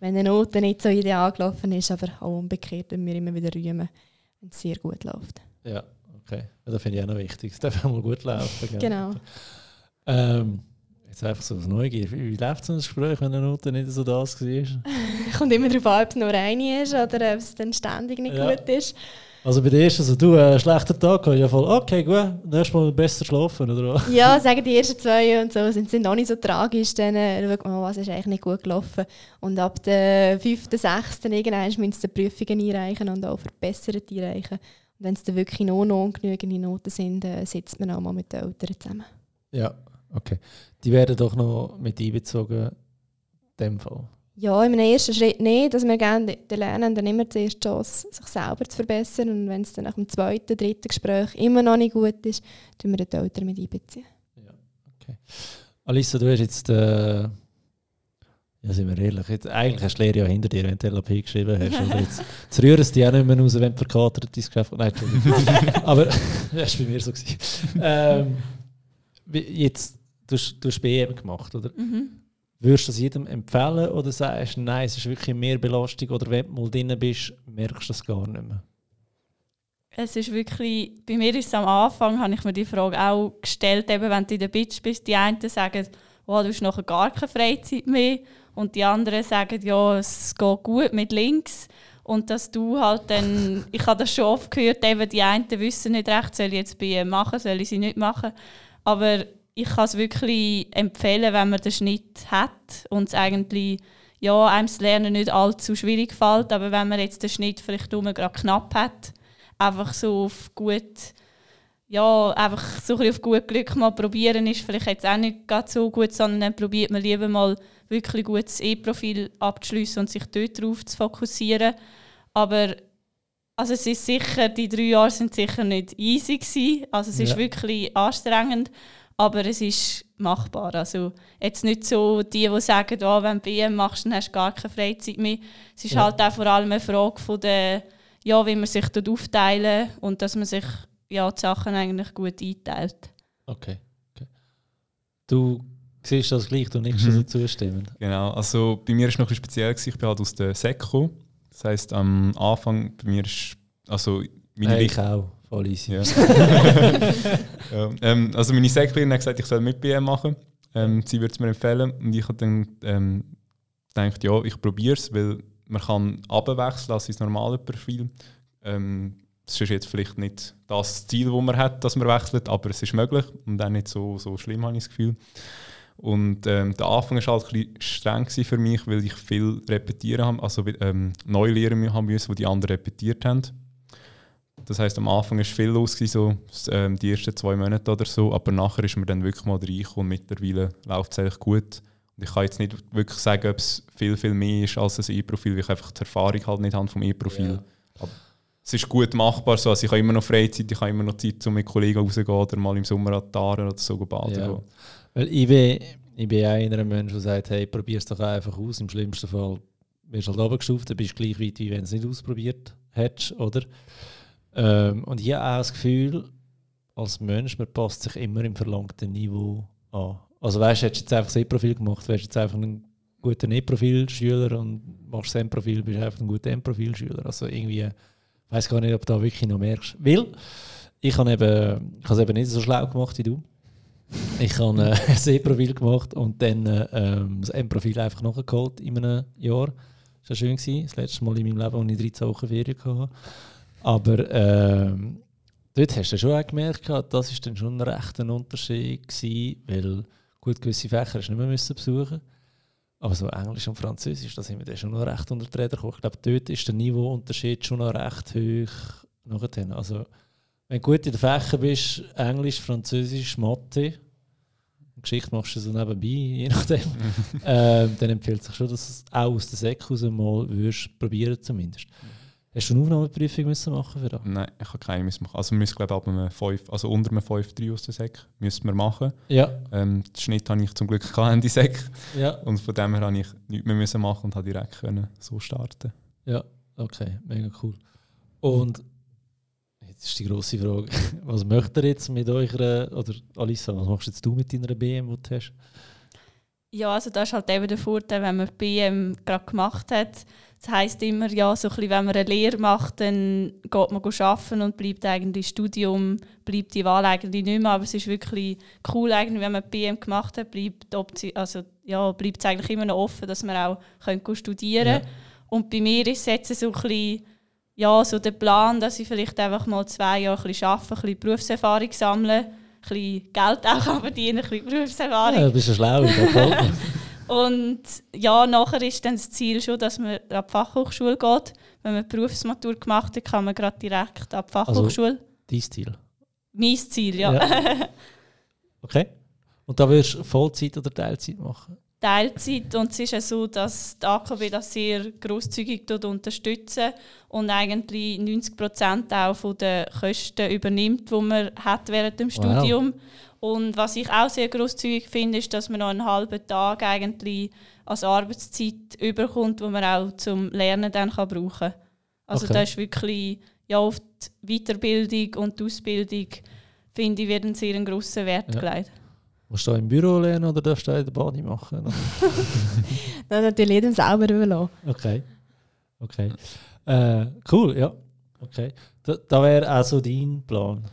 Wenn eine Note nicht so ideal gelaufen ist, aber auch umgekehrt, wenn wir immer wieder rühmen, wenn es sehr gut läuft. Ja, okay. Ja, das finde ich auch noch wichtig. Es darf auch mal gut laufen. gell? Genau. Ähm, jetzt einfach so aus Neugier. Wie, wie läuft so ein Gespräch, wenn eine Note nicht so das war? (laughs) Kommt immer darauf an, ob es nur eine ist oder ob es dann ständig nicht Ja. gut ist. Also bei der ersten, also du, äh, schlechter Tag, gehabt, ja voll, okay, gut, nächstes Mal besser schlafen, oder was? Ja, sagen die ersten zwei und so sind, sind auch nicht so tragisch. Dann äh, schaut man, was ist eigentlich nicht gut gelaufen. Und ab der fünften, sechsten irgendwann müssen sie die Prüfungen einreichen und auch verbessert einreichen. Und wenn es dann wirklich noch, noch ungenügende Noten sind, äh, sitzt man auch mal mit den Eltern zusammen. Ja, okay. Die werden doch noch mit einbezogen, in dem Fall. Ja, in einem ersten Schritt nicht, dass wir gerne den Lernenden immer zuerst die Chance, sich selber zu verbessern. Und wenn es dann nach dem zweiten, dritten Gespräch immer noch nicht gut ist, tun wir die Eltern mit einbeziehen. Alissa, du hast jetzt, äh, ja, sind wir ehrlich, jetzt, eigentlich hast du die Lehre ja hinter dir, wenn du LAP geschrieben hast. (laughs) Oder jetzt, jetzt rühren sie dich auch nicht mehr raus, wenn du verkatert dein Geschäft Nein. (laughs) Aber (laughs) das war bei mir so. Gewesen. Ähm, jetzt, du hast, du hast BM gemacht, oder? Mhm. Würdest du das jedem empfehlen oder sagst du, nein, es ist wirklich mehr Belastung oder wenn du mal drin bist, merkst du das gar nicht mehr? Es ist wirklich, bei mir ist es am Anfang, habe ich mir die Frage auch gestellt, eben wenn du in der Bitch bist, die einen sagen, oh, du hast nachher gar keine Freizeit mehr und die anderen sagen, ja, es geht gut mit links und dass du halt dann, (laughs) ich habe das schon oft gehört, eben die einen wissen nicht recht, soll ich jetzt bei machen, soll ich sie nicht machen, aber ich kann es wirklich empfehlen, wenn man den Schnitt hat und es eigentlich ja, einem das Lernen nicht allzu schwierig fällt, aber wenn man jetzt den Schnitt vielleicht nur gerade knapp hat, einfach so auf gut, ja, einfach so ein auf gut Glück mal probieren ist vielleicht jetzt auch nicht gerade so gut, sondern dann probiert man lieber mal wirklich gutes E-Profil abzuschliessen und sich dort drauf zu fokussieren. Aber also es ist sicher, die drei Jahre sind sicher nicht easy gewesen. Also es ist Ja. wirklich anstrengend, aber es ist machbar. Also jetzt nicht so die, die sagen, oh, wenn du BM machst, dann hast du gar keine Freizeit mehr. Es ist Ja. halt auch vor allem eine Frage von der, ja, wie man sich dort aufteilen und dass man sich ja, die Sachen eigentlich gut einteilt. Okay. okay. Du siehst das gleich, du nickst Mhm. also zustimmen. Genau, also bei mir war es noch ein bisschen speziell, gewesen. ich bin halt aus der SECO. Das heisst, am Anfang bei mir ist, also meine Hey, ich auch, voll easy. Ja. (laughs) ja, ähm, also meine Säcklehrerin hat gesagt, ich soll mit BM machen. Ähm, sie würde es mir empfehlen. Und ich habe dann ähm, gedacht, ja, ich probiere es, weil man kann abwechseln als sein normales Profil. Ähm, es ist jetzt vielleicht nicht das Ziel, das man hat, dass man wechselt, aber es ist möglich und auch nicht so, so schlimm, habe ich das Gefühl. Und ähm, der Anfang war halt ein streng für mich, weil ich viel repetieren habe, also ähm, neu lernen haben müssen, die die anderen repetiert haben. Das heißt, am Anfang war viel los, so ähm, die ersten zwei Monate oder so, aber nachher ist man dann wirklich mal reingekommen und mittlerweile läuft es eigentlich gut. Und ich kann jetzt nicht wirklich sagen, ob es viel, viel mehr ist als ein E-Profil, weil ich einfach die Erfahrung halt nicht habe vom E-Profil. Ja. Es ist gut machbar, so. also ich habe immer noch Freizeit, ich habe immer noch Zeit, um mit Kollegen rauszugehen oder mal im Sommer an die Tare oder so baden gehen. Weil ich bin, ich bin einer Mensch, der sagt, hey, probier es doch einfach aus. Im schlimmsten Fall wirst du halt runtergestuft, dann bist du gleich weit, wie wenn du es nicht ausprobiert hättest, oder? Ähm, und ich habe auch das Gefühl, als Mensch, man passt sich immer im verlangten Niveau an. Also weißt du, hättest jetzt einfach das E-Profil gemacht, wärst jetzt einfach ein guter E-Profil-Schüler und machst das M-Profil, bist einfach ein guter M-Profil-Schüler. Also irgendwie, ich weiß gar nicht, ob du da wirklich noch merkst. Weil, ich habe eben, ich habe eben nicht so schlau gemacht wie du. Ich habe äh, (laughs) ein E-Profil gemacht und dann äh, das M-Profil einfach nachgeholt in einem Jahr. Das war schön. Das letzte Mal in meinem Leben, als ich 13 Wochen Ferien hatte. Aber ähm, dort hast du schon auch gemerkt, das war dann schon ein rechter Unterschied, gewesen, weil gut, gewisse Fächer hast du nicht mehr müssen besuchen aber so Englisch und Französisch, da sind wir dann schon noch recht unter die Räder gekommen. Ich glaube, dort ist der Niveauunterschied schon noch recht hoch. Nachher. Also, wenn du gut in den Fächern bist, Englisch, Französisch, Mathe, Geschichte machst du so nebenbei, je nachdem, (laughs) ähm, dann empfiehlt sich schon, dass du auch aus der raus mal würdest, probieren zumindest. Hast du eine Aufnahmeprüfung müssen machen für das? Nein, ich habe keine müssen machen. Also wir müssen glaube ich einem 5, also unter einem 5-3 aus der Sek müssen wir machen. Ja. Ähm, den Schnitt habe ich zum Glück in die Sek. Ja. Und von dem her habe ich nichts mehr müssen machen und habe direkt können so starten. Ja, okay, mega cool. Und jetzt ist die grosse Frage, (laughs) was möchtet ihr jetzt mit eurer, oder Alissa, was machst jetzt du mit deiner BM, die du hast? Ja, also das ist halt eben der Vorteil, wenn man die BM gerade gemacht hat, das heisst immer, ja, so ein bisschen, wenn man eine Lehre macht, dann geht man arbeiten und bleibt eigentlich Studium, bleibt die Wahl eigentlich nicht mehr. Aber es ist wirklich cool, eigentlich, wenn man PM gemacht hat, bleibt, also, ja, bleibt es eigentlich immer noch offen, dass man auch können studieren kann. Ja. Und bei mir ist es jetzt so ein bisschen, ja, so der Plan, dass ich vielleicht einfach mal zwei Jahre ein bisschen arbeite, ein bisschen Berufserfahrung sammle, ein bisschen Geld auch (laughs) verdienen, ein bisschen Berufserfahrung. Ja, du bist ja schlau, (laughs) Und ja, nachher ist dann das Ziel schon, dass man an die Fachhochschule geht. Wenn man die Berufsmatur gemacht hat, kann man gerade direkt an die Fachhochschule. Also, dein Ziel? Mein Ziel, ja. ja. (laughs) Okay. Und da wirst du Vollzeit oder Teilzeit machen? Teilzeit und es ist ja so, dass die AKB das sehr grosszügig unterstützen und eigentlich 90 Prozent auch von den Kosten übernimmt, die man hat während dem wow. Studium. Und was ich auch sehr großzügig finde, ist, dass man noch einen halben Tag eigentlich als Arbeitszeit überkommt, wo man auch zum Lernen dann kann brauchen kann. Also okay. da ist wirklich ja, auf die Weiterbildung und die Ausbildung, finde ich, wird ein sehr grossen Wert ja. gelegt. Musst du im Büro lernen oder darfst du in der Body machen? (laughs) Nein, natürlich jedem selber überlassen. Okay. Okay. Äh, cool, ja. Okay. Da, da wäre also dein Plan.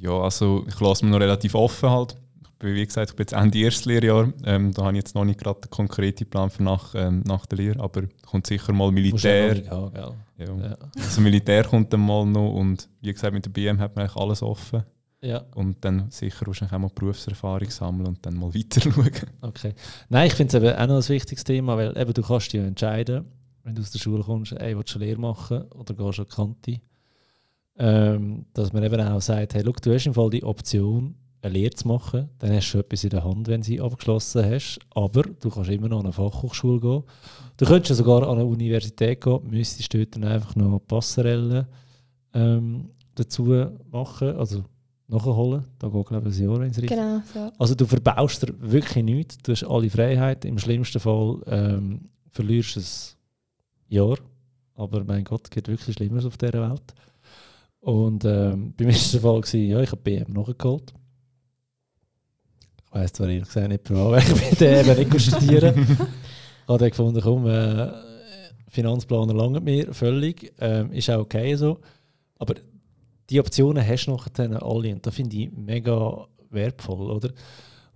Ja, also ich lasse mich noch relativ offen halt. Ich bin, wie gesagt, ich bin jetzt Ende erstes Lehrjahr. Ähm, da habe ich jetzt noch nicht gerade den konkreten Plan für nach, ähm, nach der Lehre, aber kommt sicher mal Militär. Gehen, gell? Ja. ja. Also Militär kommt dann mal noch und wie gesagt, mit der BM hat man eigentlich alles offen. Ja. Und dann sicher wahrscheinlich auch mal Berufserfahrung sammeln und dann mal (laughs) weiter schauen. Okay. Nein, ich finde es eben auch noch ein wichtiges Thema, weil eben du kannst dich entscheiden, wenn du aus der Schule kommst, ey, willst du eine Lehre machen oder gehst du an die Kante? Ähm, dass man eben auch sagt, hey, look, du hast im Fall die Option, eine Lehre zu machen, dann hast du etwas in der Hand, wenn du sie abgeschlossen hast, aber du kannst immer noch an eine Fachhochschule gehen. Du könntest ja sogar an eine Universität gehen, müsstest dort dann einfach noch Passerellen ähm, dazu machen, also nachholen. Da geht, glaube ich, ein Jahr ins Richtung. Genau, so. Also du verbaust dir wirklich nichts, du hast alle Freiheit. Im schlimmsten Fall ähm, verlierst du ein Jahr, aber mein Gott, es gibt wirklich Schlimmeres auf dieser Welt. Und ähm, bei mir war der Fall, gewesen, ja, ich habe BM nachgeholt. Ich weiss zwar ehrlich gesagt nicht, für (laughs) ich bin der eben nicht studieren. (laughs) ich habe dann gefunden, komm, äh, Finanzplaner lange mir völlig. Ähm, ist auch okay so. Aber die Optionen hast du nachher alle und das finde ich mega wertvoll, oder?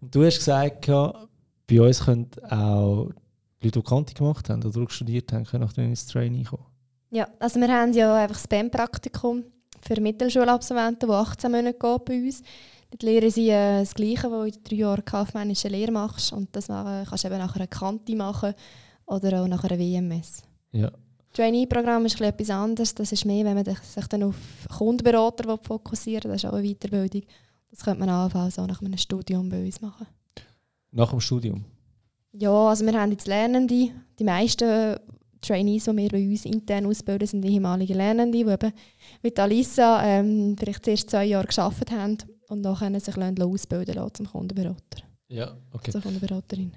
Und du hast gesagt, bei uns können auch Leute, die Kante gemacht haben oder studiert haben, können nachher ins Training kommen. Ja, also wir haben ja einfach das BEM-Praktikum für Mittelschulabsolventen, die 18 Monate gehen bei uns. Dort lehren sie äh, das Gleiche, was du in drei Jahren kaufmännische Lehre machst. Und das machen, kannst du eben nach einer Kante machen oder auch nach einer WMS. Ja. Trainee-Programm ist etwas anderes. Das ist mehr, wenn man sich dann auf Kundenberater fokussieren will. Das ist auch eine Weiterbildung. Das könnte man allenfalls auch nach einem Studium bei uns machen. Nach dem Studium? Ja, also wir haben jetzt Lernende. Die meisten Trainees, die wir bei uns intern ausbilden, sind ehemalige Lernende, die eben mit Alissa ähm, vielleicht zuerst zwei Jahre gearbeitet haben und dann können sich ausbilden lassen zum Kundenberater. Ja, okay. Zur Kundenberaterin.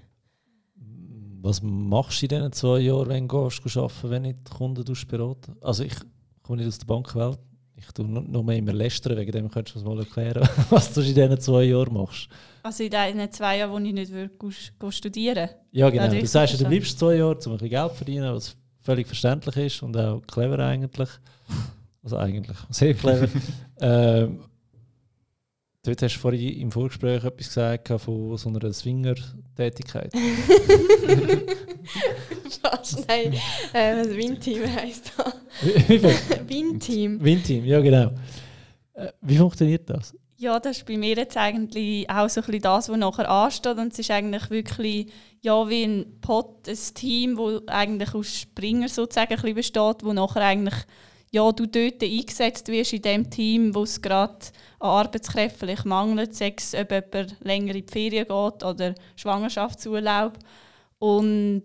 Was machst du in diesen zwei Jahren, wenn du gehst, arbeiten, wenn nicht Kunden beraten? Also ich komme nicht aus der Bankwelt. Ich tue noch mehr immer lästern, wegen dem könntest du mal erklären, (laughs) was du in diesen zwei Jahren machst. Also in diesen zwei Jahren, wo ich nicht wirklich studieren Ja, genau. Du sagst ja, du bleibst zwei Jahre, um ein bisschen Geld zu verdienen, was völlig verständlich ist und auch clever eigentlich. Also eigentlich (laughs) sehr clever. ähm, Du hast vorhin im Vorgespräch etwas gesagt von so einer Swinger-Tätigkeit. Was? Nein, äh, das Windteam heisst das. Windteam. Windteam, ja genau. Äh, wie funktioniert das? Ja, das ist bei mir jetzt eigentlich auch so ein bisschen das, was nachher ansteht. Und es ist eigentlich wirklich ja, wie ein Pot, ein Team, das eigentlich aus Springer sozusagen ein bisschen besteht, wo nachher eigentlich ja, du dort eingesetzt wirst in dem Team, wo es gerade an Arbeitskräften mangelt, sei es, ob jemand länger in die Ferien geht oder Schwangerschaftsurlaub. Und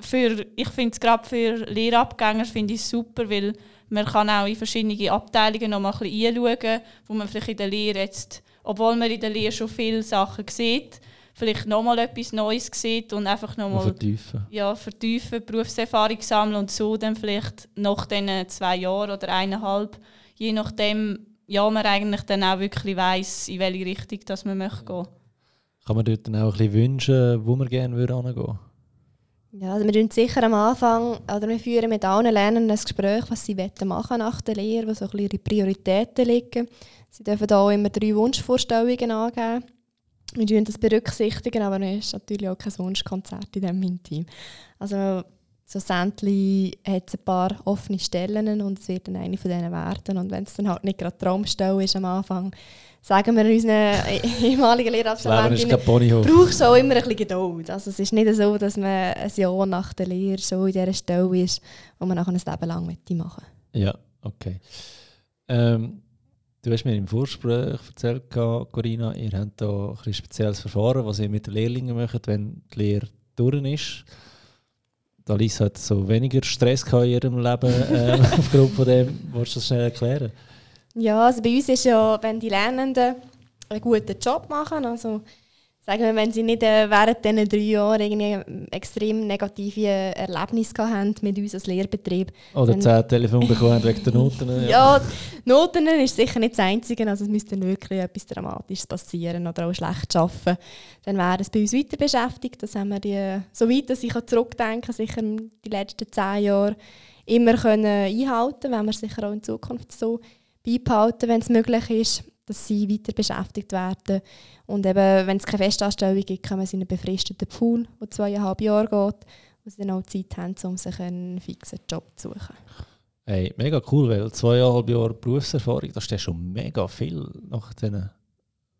für, ich finde es gerade für Lehrabgänger ich super, weil man kann auch in verschiedene Abteilungen noch mal ein bisschen einschauen, wo man vielleicht in der Lehre jetzt, obwohl man in der Lehre schon viele Sachen sieht, vielleicht nochmal etwas Neues sieht und einfach nochmal vertiefen. Ja, vertiefen, Berufserfahrung sammeln und so dann vielleicht nach diesen zwei Jahren oder eineinhalb, je nachdem, ja, man eigentlich dann auch wirklich weiss, in welche Richtung dass man möchte gehen. Kann man dort dann auch ein bisschen wünschen, wo man gerne würde hingehen? Ja, also wir führen sicher am Anfang, oder wir führen mit allen Lernenden ein Gespräch, was sie machen nach der Lehre, wo so ein bisschen ihre Prioritäten liegen. Sie dürfen auch immer drei Wunschvorstellungen angeben wir das berücksichtigen, aber es ist natürlich auch kein Wunschkonzert in diesem Team. Also so Säntli hat es ein paar offene Stellen und es wird dann eine von denen werden. Und wenn es dann halt nicht gerade Traumstelle ist am Anfang, sagen wir unseren (laughs) ehemaligen Lehrabsolventen, brauchst du auch immer ein bisschen Geduld. Also es ist nicht so, dass man ein Jahr nach der Lehre so in dieser Stelle ist, wo man nachher ein Leben lang machen möchte. Ja, okay. Ähm, Du hast mir im Vorgespräch erzählt, Corinna, ihr habt hier ein spezielles Verfahren, was ihr mit den Lehrlingen macht, wenn die Lehre durch ist. Alice hat so weniger Stress in ihrem Leben (laughs) äh, (laughs) aufgrund von dem. Willst du das schnell erklären? Ja, also bei uns ist ja, wenn die Lernenden einen guten Job machen, also sagen wir, wenn sie nicht äh, während diesen drei Jahren irgendwie extrem negative Erlebnisse haben mit uns als Lehrbetrieb. Oder zehn Telefon bekommen wegen der (laughs) Noten. Ja. ja, Noten ist sicher nicht das Einzige. Also es müsste wirklich etwas Dramatisches passieren oder auch schlecht arbeiten. Dann wäre es bei uns weiter beschäftigt. Das haben wir die, so weit, dass ich zurückdenken sicher die letzten zehn Jahre immer können einhalten wenn wir sicher auch in Zukunft so beibehalten, wenn es möglich ist dass sie weiter beschäftigt werden. Und eben, wenn es keine Festanstellung gibt, kommen sie in einen befristeten Pool, der zweieinhalb Jahre geht, wo sie dann auch Zeit haben, um sich einen fixen Job zu suchen. Hey, mega cool, weil zweieinhalb Jahre Berufserfahrung, das ist schon mega viel nach denen.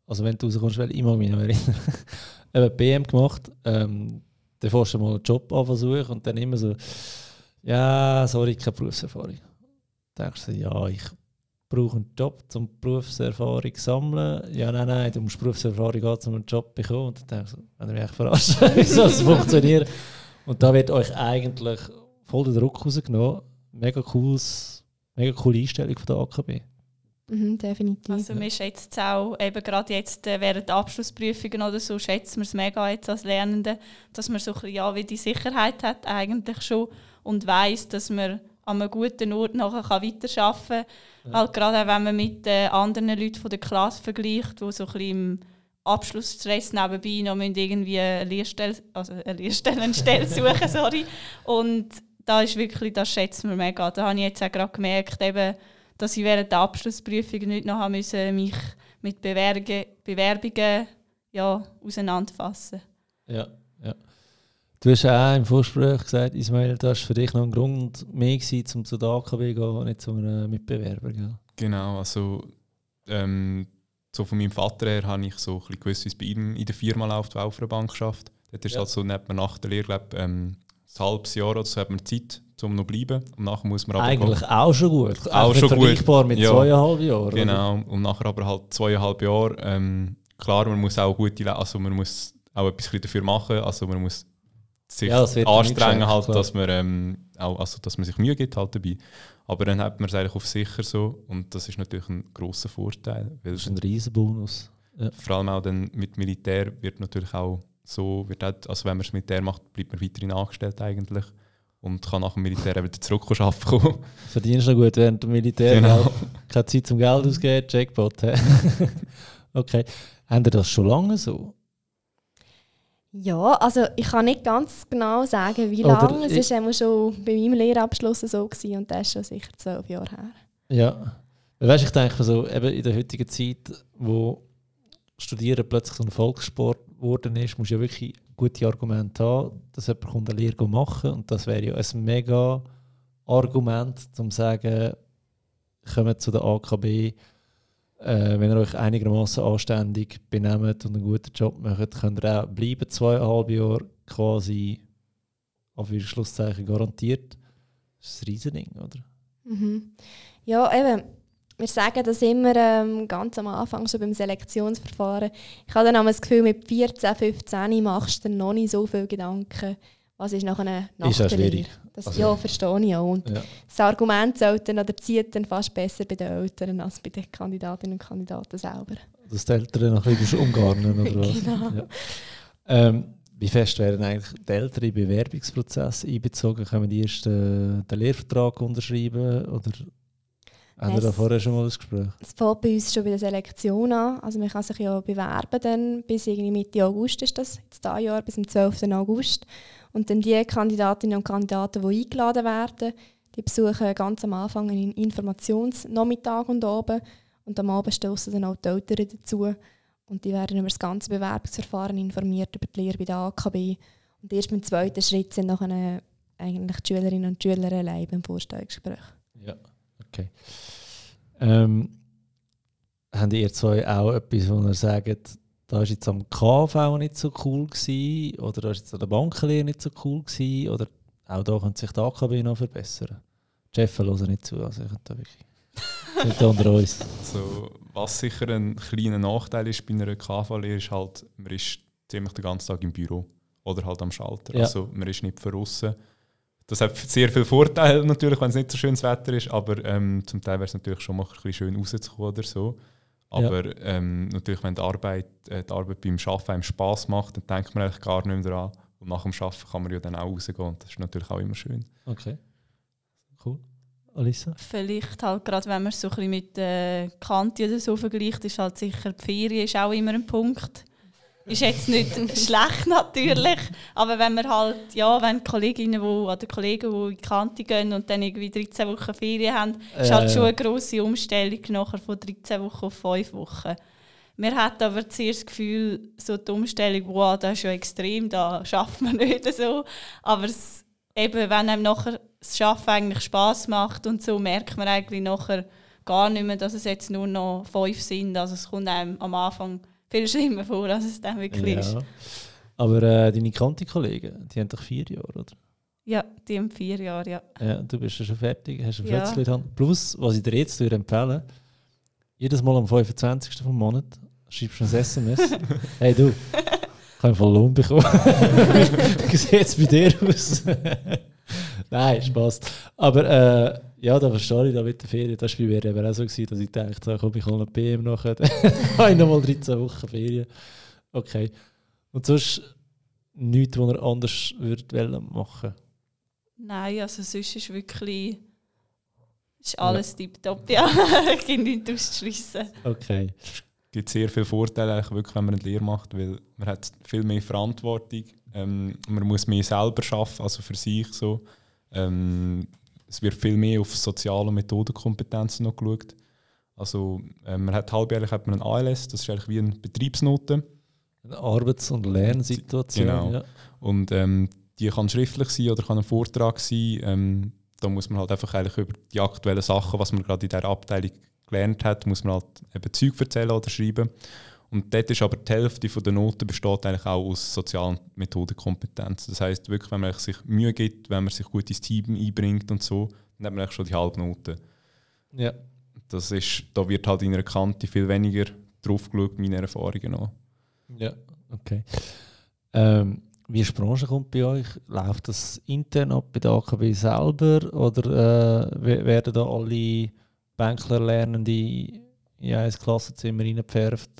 Also wenn du rauskommst, weil ich mag mich noch erinnern. (laughs) eben BM gemacht, ähm, dann fährst du mal einen Job anversuchen und dann immer so, ja, sorry, keine Berufserfahrung. Dann denkst du, ja, ich brauche einen Job, um Berufserfahrung zu sammeln. Ja, nein, nein, du musst Berufserfahrung haben, um einen Job zu bekommen. Und dann denke ich so, wenn ihr mich verarscht, (laughs) wie soll das funktionieren? Und da wird euch eigentlich voll der Druck rausgenommen. Mega, cooles, mega coole Einstellung von der AKB. Mhm, definitiv. Also wir schätzen auch, eben gerade jetzt äh, während der Abschlussprüfungen oder so, schätzen wir es mega jetzt als Lernende, dass man so ein bisschen, ja, wie die Sicherheit hat eigentlich schon und weiß, dass man an einem guten Ort nachher kann weiterarbeiten kann. Ja. Halt gerade wenn man mit äh, anderen Leuten von der Klasse vergleicht, die so ein bisschen im Abschlussstress nebenbei noch irgendwie eine Lehrstelle, also eine Lehrstellenstelle (laughs) suchen, sorry. Und da ist wirklich, das schätzen wir mega. Da habe ich jetzt auch gerade gemerkt, eben, dass ich während der Abschlussprüfung nicht noch müssen, mich mit Bewerbungen, Bewerbungen ja, auseinanderfassen Ja. Du hast auch im Vorgespräch gesagt, Ismail, das war für dich noch ein Grund mehr, gewesen, um zu der AKW zu gehen, nicht zu einem Mitbewerber. Gell? Genau, also ähm, so von meinem Vater her habe ich so ein bisschen gewusst, wie es bei ihm in der Firma läuft, die auf einer Bank schafft. Dort ist Ja. halt so, nicht man nach der Lehre, glaub, ähm, ein halbes Jahr oder so hat man Zeit, um noch zu bleiben. Und nachher muss man aber Eigentlich auch schon gut. Auch schon gut. vergleichbar mit Ja. zweieinhalb Jahren. oder? Genau, und nachher aber halt zweieinhalb Jahre. Ähm, klar, man muss auch gute, also man muss auch etwas dafür machen, also man muss sich Ja, es anstrengen, halt, dass man ähm, auch, also dass man sich Mühe gibt halt dabei. Aber dann hat man es eigentlich auf sicher so und das ist natürlich ein großer Vorteil, Das ist ein riesen Bonus. vor allem auch dann mit Militär wird natürlich auch so, wird auch, also wenn man das Militär macht, bleibt man weiterhin angestellt eigentlich und kann nach dem Militär wieder zurück arbeiten. (laughs) Verdienst du noch gut während dem Militär. Genau. Keine Zeit zum Geld ausgeben, Jackpot. (laughs) okay. Habt ihr das schon lange so? Ja, also ich kann nicht ganz genau sagen, wie lange. Es war schon bei meinem Lehrabschluss so gewesen, und das ist schon sicher zwölf Jahre her. Ja. Weißt, ich denke so, eben in der heutigen Zeit, wo Studieren plötzlich so ein Volkssport geworden ist, musst du ja wirklich gute Argumente haben, dass jemand eine Lehre machen und das wäre ja ein mega Argument, um zu sagen, kommt zu der AKB, äh, wenn ihr euch einigermaßen anständig benehmt und einen guten Job macht, könnt ihr auch bleiben, zweieinhalb Jahre quasi auf Schlusszeichen garantiert. Das ist ein Riesending, oder? Mhm. Ja, eben. Wir sagen das immer ähm, ganz am Anfang, schon beim Selektionsverfahren. Ich habe dann das Gefühl, mit 14, 15 machst du dir noch nicht so viele Gedanken, was ist nachher nach Ist auch schwierig. Das, Also- ja, verstehe ich auch. Und Ja. das Argument sollte dann, oder zieht dann fast besser bei den Eltern als bei den Kandidatinnen und Kandidaten selber. Dass die Eltern noch ein bisschen umgarnen oder was? (laughs) Genau. Ja. Ähm, wie fest werden eigentlich die Eltern den Bewerbungsprozess einbezogen? Können die erst äh, den Lehrvertrag unterschreiben? Oder haben wir da vorher schon mal das Gespräch? Es fängt bei uns schon bei der Selektion an. Also man kann sich ja bewerben dann, bis irgendwie Mitte August ist das, jetzt dieses Jahr, bis zum 12. August. Und dann die Kandidatinnen und Kandidaten, die eingeladen werden, die besuchen ganz am Anfang einen Informationsnachmittag und oben. Und am Abend stoßen dann auch die Eltern dazu. Und die werden über das ganze Bewerbungsverfahren informiert, über die Lehre bei der AKB. Und erst beim zweiten Schritt sind nachher eigentlich die Schülerinnen und Schüler allein beim Vorstellungsgespräch. Ja, okay. Ähm, habt ihr zwei auch etwas, wo ihr sagt, da war jetzt am KV nicht so cool gewesen, oder da war jetzt an der Bankenlehre nicht so cool gewesen, oder auch da könnte sich die AKB noch verbessern? Jeff, hören nicht zu, also ich könnte da wirklich... (laughs) Da unter uns. So, was sicher ein kleiner Nachteil ist bei einer KV-Lehre, ist halt, man ist ziemlich den ganzen Tag im Büro oder halt am Schalter. Ja. Also man ist nicht verrissen. Das hat sehr viele Vorteile natürlich, wenn es nicht so schönes Wetter ist, aber ähm, zum Teil wäre es natürlich schon mal ein bisschen schön rauszukommen oder so. Aber ähm, natürlich, wenn die Arbeit, äh, die Arbeit beim Arbeiten einem Spass macht, dann denkt man eigentlich gar nicht mehr daran. Und nach dem Arbeiten kann man ja dann auch rausgehen und das ist natürlich auch immer schön. Okay. Cool. Alissa? Vielleicht halt gerade, wenn man es so ein bisschen mit der Kante oder so vergleicht, ist halt sicher die Ferien ist auch immer ein Punkt. Ist jetzt nicht schlecht natürlich, aber wenn man halt, ja, wenn die Kolleginnen wo, oder Kollegen, die in die Kante gehen und dann irgendwie 13 Wochen Ferien haben, ist halt Äh. schon eine grosse Umstellung nachher von 13 Wochen auf 5 Wochen. Man hat aber zuerst das Gefühl, so die Umstellung, wow, das ist ja extrem, da schafft man (laughs) nicht so. Aber es, eben, wenn einem nachher das Arbeiten eigentlich Spass macht und so, merkt man eigentlich nachher gar nicht mehr, dass es jetzt nur noch fünf sind. Also es kommt einem am Anfang viel schlimmer vor, als es dann wirklich ist. Ja. Aber äh, deine Kanti-Kollegen, die haben doch vier Jahre, oder? Ja, die haben vier Jahre, ja. Ja, du bist ja schon fertig, hast ein Ja. Plätzchen in der Hand. Plus, was ich dir jetzt würde empfehlen jedes Mal am 25. vom Monat schreibst du ein SMS. (laughs) hey du, ich habe voll Lohn bekommen. (laughs) Wie sieht es bei dir aus? (laughs) Nein, Spaß. Aber äh, ja, da verstehe ich da mit der Ferien. Das war bei mir eben auch so, gewesen, dass ich dachte, so, komm, ich hole eine PM nachher. Dann habe ich nochmal 13 Wochen Ferien. Okay. Und sonst nichts, was er anders würde machen Nein, also sonst ist wirklich ist alles tipptopp, ja. (laughs) Ich kann nichts ausschliessen. Okay. Es gibt sehr viele Vorteile, eigentlich wirklich, wenn man eine Lehre macht, weil man hat viel mehr Verantwortung, ähm, man muss mehr selber schaffen, also für sich so. Ähm, es wird viel mehr auf soziale Methodenkompetenzen noch geschaut. Also ähm, man hat halbjährlich hat man ein ALS, das ist eigentlich wie eine Betriebsnote Eine Arbeits- und Lernsituation. Genau. Ja. und ähm, die kann schriftlich sein oder kann ein Vortrag sein. Ähm, da muss man halt einfach eigentlich über die aktuellen Sachen, was man gerade in der Abteilung gelernt hat, muss man halt eben Zeug erzählen oder schreiben. Und dort ist aber die Hälfte der Noten besteht eigentlich auch aus sozialen Methodenkompetenzen. Das heißt wirklich, wenn man sich Mühe gibt, wenn man sich gut ins Team einbringt und so, dann hat man eigentlich schon die halbe Note. Ja. Das ist, da wird halt in einer Kante viel weniger drauf geschaut, meine Erfahrungen an. Ja, okay. Ähm, wie ist die Branche kommt bei euch? Läuft das intern ab bei der AKB selber oder äh, werden da alle Bänkler Lernende in ein Klassenzimmer reingepferft?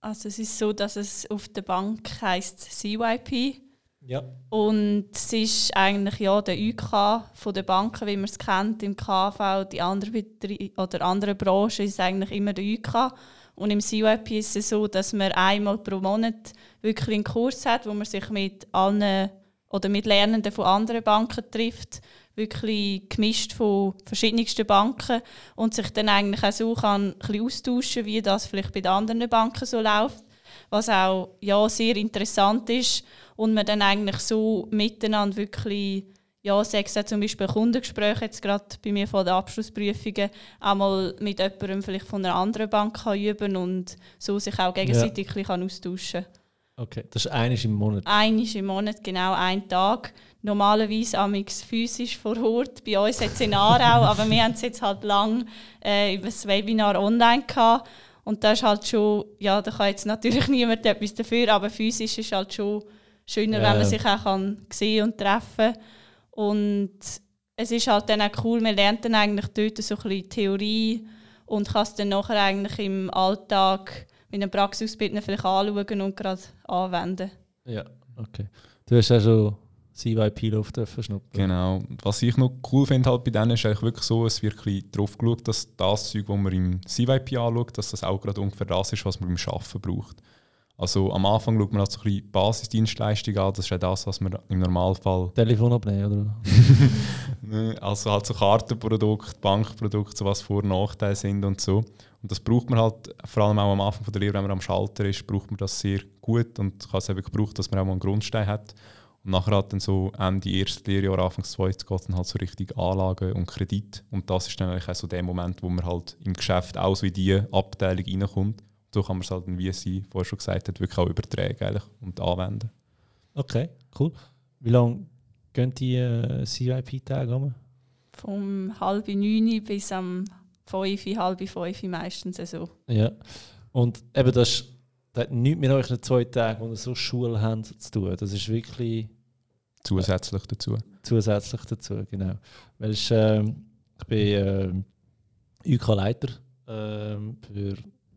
Also es ist so, dass es auf der Bank heißt CYP Ja. und es ist eigentlich ja der UK von der Banken, wie man es kennt im KV, die anderen Betrie oder anderen Branchen ist eigentlich immer der UK und im CYP ist es so, dass man einmal pro Monat wirklich einen Kurs hat, wo man sich mit allen oder mit Lernenden von anderen Banken trifft, wirklich gemischt von verschiedensten Banken und sich dann eigentlich auch so kann ein bisschen austauschen, wie das vielleicht bei den anderen Banken so läuft, was auch ja, sehr interessant ist und man dann eigentlich so miteinander wirklich ja, sechs zum Beispiel Kundengespräche jetzt gerade bei mir von den Abschlussprüfungen einmal mit jemandem vielleicht von einer anderen Bank kann üben und so sich auch gegenseitig ja. kann austauschen Okay, das ist eines im Monat? Eines im Monat, genau, ein Tag. Normalerweise amix physisch vor Ort, bei uns jetzt in Aarau, (laughs) aber wir haben es jetzt halt lang äh, über das Webinar online gehabt. Und das ist halt schon, ja, da kann jetzt natürlich (laughs) niemand etwas dafür, aber physisch ist halt schon schöner, ja. wenn man sich auch kann sehen und treffen kann. Und es ist halt dann auch cool, man lernt dann eigentlich dort so ein bisschen Theorie und kann es dann nachher eigentlich im Alltag mit einem Praxisausbildner vielleicht anschauen und gerade anwenden. Ja, okay. Du hast ja schon CYP-Luft schnuppern. Genau. Was ich noch cool finde halt bei denen ist eigentlich wirklich so, es wird darauf geschaut, dass das Zeug, das man im CYP anschaut, dass das auch gerade ungefähr das ist, was man beim Arbeiten braucht. Also am Anfang schaut man halt so ein bisschen Basisdienstleistung an, das ist ja das, was man im Normalfall... (laughs) Telefon abnehmen, oder? also halt so Kartenprodukte, Bankprodukte, so was Vor- und Nachteile sind und so. Und das braucht man halt, vor allem auch am Anfang von der Lehre, wenn man am Schalter ist, braucht man das sehr gut und kann es eben gebraucht, dass man auch mal einen Grundstein hat. Und nachher hat dann so Ende ersten Lehrjahr, Anfang zweites geht dann halt so richtig Anlagen und Kredit. Und das ist dann eigentlich auch so der Moment, wo man halt im Geschäft auch so in diese Abteilung reinkommt so kann man es halt, wie sie vorher schon gesagt hat, wirklich auch übertragen eigentlich und anwenden. Okay, cool. Wie lange gehen die äh, CIP-Tage um? Vom halb neun bis am fünf, halb fünf meistens so. Ja, und eben das, das hat nichts mit euch zwei Tagen, wo ihr so Schule habt, zu tun. Das ist wirklich... Zusätzlich dazu. Zusätzlich dazu, genau. Weil ich, äh, ich bin äh, UK-Leiter äh, für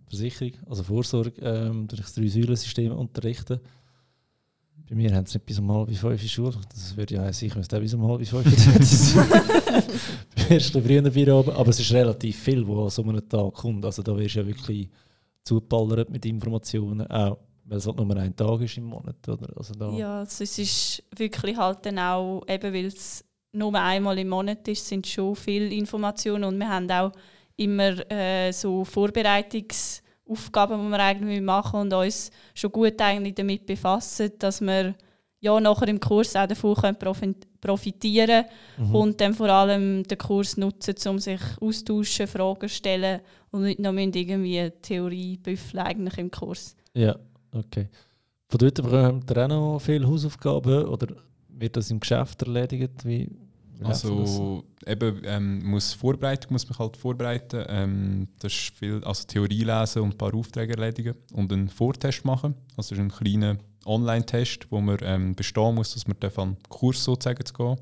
Versicherung, also Vorsorge, ähm, durch das Drei-Säulen-System unterrichten. Bei mir haben sie nicht bis um halb fünf in Schule. Das würde ja heißen, ich müsste auch bis um halb fünf sein. Beim ersten frühen Feierabend. Aber es ist relativ viel, was an so einem Tag kommt. Also da wirst du ja wirklich zuballert mit Informationen. Auch weil es halt nur ein Tag ist im Monat. Oder? Also da ja, also es ist wirklich halt dann auch, eben weil es nur einmal im Monat ist, sind schon viele Informationen und wir haben auch immer äh, so Vorbereitungsaufgaben, die wir eigentlich machen und uns schon gut eigentlich damit befassen, dass wir ja nachher im Kurs auch davon können profitieren mhm. und dann vor allem den Kurs nutzen, um sich austauschen, Fragen stellen und nicht nur irgendwie Theorie büffeln eigentlich im Kurs. Ja, okay. Von dort bekommt ihr auch noch viele Hausaufgaben oder wird das im Geschäft erledigt? Wie, also eben ähm, muss Vorbereitung muss man halt vorbereiten. Ähm, das ist viel, also Theorie lesen und ein paar Aufträge erledigen und einen Vortest machen. Also das ist ein kleiner Online-Test, wo man ähm, bestehen muss, dass man an den Kurs sozusagen zu gehen.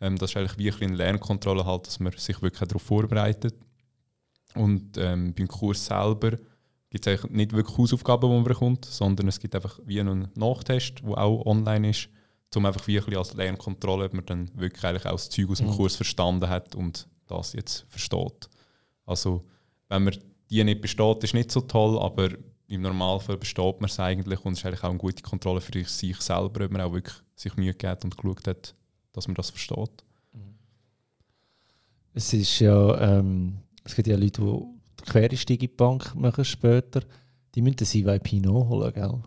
Ähm, das ist eigentlich wie eine Lernkontrolle halt, dass man sich wirklich darauf vorbereitet. Und ähm, beim Kurs selber gibt es eigentlich nicht wirklich Hausaufgaben, die man bekommt, sondern es gibt einfach wie einen Nachtest, der auch online ist um einfach wie ein als Lernkontrolle, ob man dann wirklich eigentlich auch das Zeug aus dem mhm. Kurs verstanden hat und das jetzt versteht. Also wenn man die nicht besteht, ist nicht so toll, aber im Normalfall besteht man es eigentlich und es ist eigentlich auch eine gute Kontrolle für sich selber, ob man auch wirklich sich Mühe gegeben und geschaut hat, dass man das versteht. Mhm. Es ist ja, ähm, es gibt ja Leute, die Quereinstieg in die Bank machen später, die müssen das CYP nachholen, gell?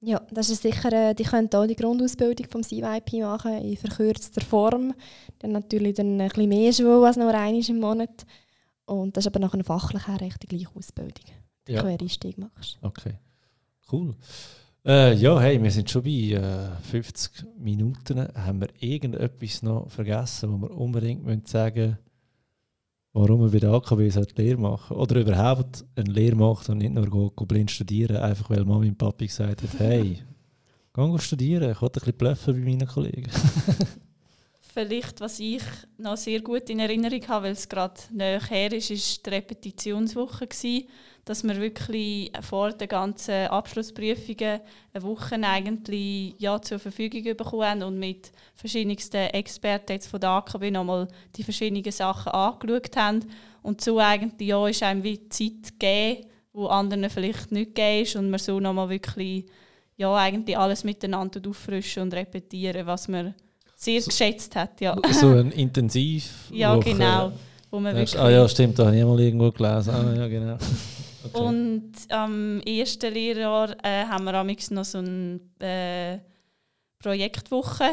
Ja, das ist sicher, äh, die können auch die Grundausbildung vom CYP machen in verkürzter Form. Dann natürlich dann ein bisschen mehr Schule als nur einmal im Monat. Und das ist aber nach einer fachlichen recht die gleiche Ausbildung. Den Ja. Quereinstieg machst. Okay, cool. Äh, ja, hey, wir sind schon bei äh, 50 Minuten. Haben wir irgendetwas noch vergessen, wo wir unbedingt müssen sagen warum wir bei der AKW Lehre machen Oder überhaupt eine Lehre macht und nicht nur blind studieren, einfach weil Mami und Papi gesagt hat, hey, (laughs) geh go studieren, ich will ein bisschen bluffen bei meinen Kollegen. (laughs) Vielleicht, was ich noch sehr gut in Erinnerung habe, weil es gerade näher her ist, ist die Repetitionswoche gewesen, dass wir wirklich vor den ganzen Abschlussprüfungen eine Woche eigentlich ja, zur Verfügung bekommen haben und mit verschiedensten Experten jetzt von der AKB nochmal die verschiedenen Sachen angeschaut haben und so eigentlich ja, ist einem wie Zeit gegeben, wo anderen vielleicht nicht gegeben ist und man so nochmal wirklich ja, eigentlich alles miteinander auffrischen und repetieren, was man sehr So- geschätzt hat. Ja. (laughs) so ein Intensiv. Ja, genau. Wo man wirklich Ah ja, stimmt, da habe ich mal irgendwo gelesen. Ah ja, genau. (laughs) Okay. Und am ersten Lehrjahr äh, haben wir amigs noch so eine äh, Projektwoche,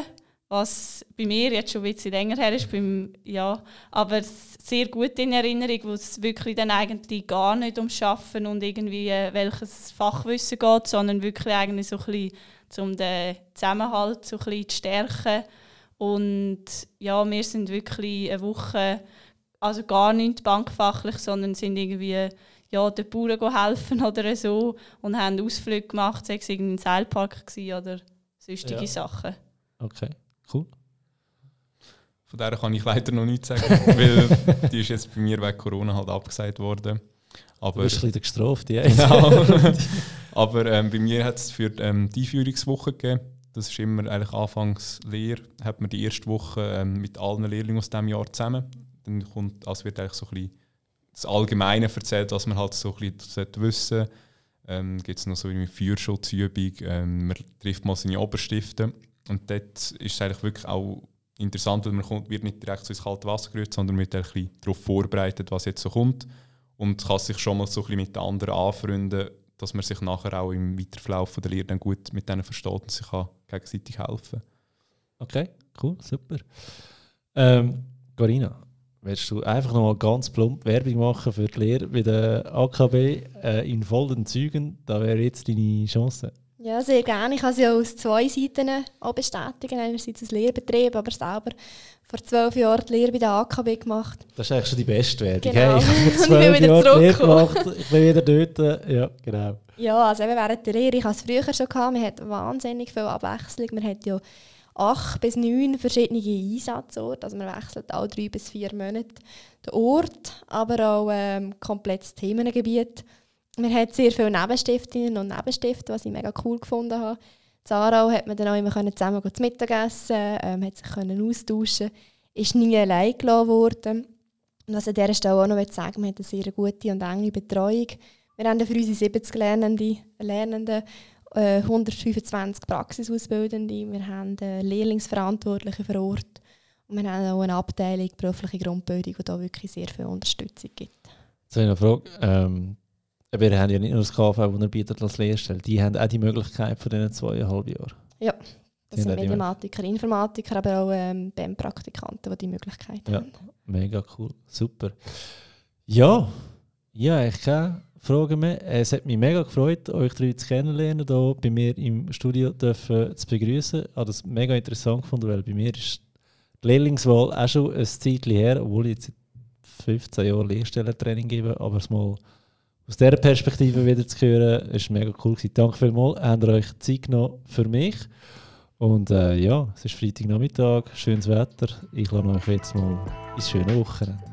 was bei mir jetzt schon ein bisschen länger her ist, beim, ja, aber sehr gut in Erinnerung, wo es wirklich dann eigentlich gar nicht ums Schaffen und irgendwie äh, welches Fachwissen geht, sondern wirklich eigentlich so ein bisschen um den Zusammenhalt so ein bisschen zu stärken. Und ja, wir sind wirklich eine Woche, also gar nicht bankfachlich, sondern sind irgendwie ja, den Bauern go helfen oder so und haben Ausflüge gemacht, sei es irgendwie ein Seilpark oder sonstige Ja. Sachen. okay, cool. Von der kann ich leider noch nichts sagen, (laughs) weil die ist jetzt bei mir wegen Corona halt abgesagt worden. Du Aber, bist ein bisschen gestraft, ja. genau. (laughs) Aber ähm, bei mir hat es für ähm, die Einführungswoche gegeben. Das ist immer eigentlich anfangs Lehre. Hat man die erste Woche ähm, mit allen Lehrlingen aus diesem Jahr zusammen. Dann kommt, also wird eigentlich so ein bisschen das Allgemeine erzählt, was man halt so ein bisschen sollte wissen ähm, Gibt es noch so eine Feuerschutzübung. Ähm, man trifft mal seine Oberstifte. Und dort ist es eigentlich wirklich auch interessant, weil man kommt, wird nicht direkt so ins kalte Wasser gerührt, sondern wird ein bisschen darauf vorbereitet, was jetzt so kommt. Und kann sich schon mal so ein bisschen mit den anderen anfreunden, dass man sich nachher auch im Weiterverlauf der Lehre dann gut mit denen versteht und sich kann gegenseitig helfen Okay, cool, super. Ähm, Corinna, willst du einfach noch mal ganz plump Werbung machen für die Lehre bei der AKB äh, in vollen Zügen? Da wäre jetzt deine Chance. Ja, sehr gerne. Ich kann es ja aus zwei Seiten auch bestätigen. Einerseits als Lehrbetrieb, aber selber vor zwölf Jahren die Lehre bei der AKB gemacht. Das ist eigentlich schon die beste Werbung. Genau. Hey, ich habe (laughs) vor zwölf wieder Jahren Lehre gemacht, ich bin wieder dort. Ja, genau. Ja, also eben während der Lehre, ich hatte es früher schon, gehabt, man hat wahnsinnig viel Abwechslung. Man hat ja acht bis neun verschiedene Einsatzorte, also man wechselt alle drei bis vier Monate den Ort, aber auch ähm, komplettes Themengebiet. Man hat sehr viele Nebenstiftinnen und Nebenstifte, was ich mega cool gefunden habe. In Aarau hat man dann auch immer zusammen zu Mittagessen, ähm, hat sich können austauschen, ist nie allein gelassen worden. Und was an dieser Stelle auch noch sagen wir hat eine sehr gute und enge Betreuung. Wir haben für unsere 70 Lernende, Lernenden äh, 125 Praxisausbildende. Wir haben äh, Lehrlingsverantwortliche vor Ort. Und wir haben auch eine Abteilung berufliche Grundbildung, die da wirklich sehr viel Unterstützung gibt. Jetzt habe ich eine Frage. Ähm, wir haben ja nicht nur das KV, das er bietet als Lehrstelle. Die haben auch die Möglichkeit von diesen zweieinhalb Jahren. Das Die sind die Mediamatiker, Informatiker, aber auch ähm, BEM-Praktikanten, die die Möglichkeit Ja. haben. Mega cool, super. Ja, ja, ich keine Fragen mehr. Es hat mich mega gefreut, euch drei zu kennenlernen, hier bei mir im Studio dürfen zu begrüßen. Ich habe das mega interessant gefunden, weil bei mir ist die Lehrlingswahl auch schon ein Zeitchen her, obwohl ich jetzt seit 15 Jahren Lehrstellentraining gebe, aber es mal aus dieser Perspektive wieder zu hören, ist mega cool gewesen. Danke vielmals, habt ihr euch Zeit genommen für mich. Und äh, ja, es ist Freitagnachmittag, schönes Wetter. Ich lasse euch jetzt mal ins schöne Wochenende.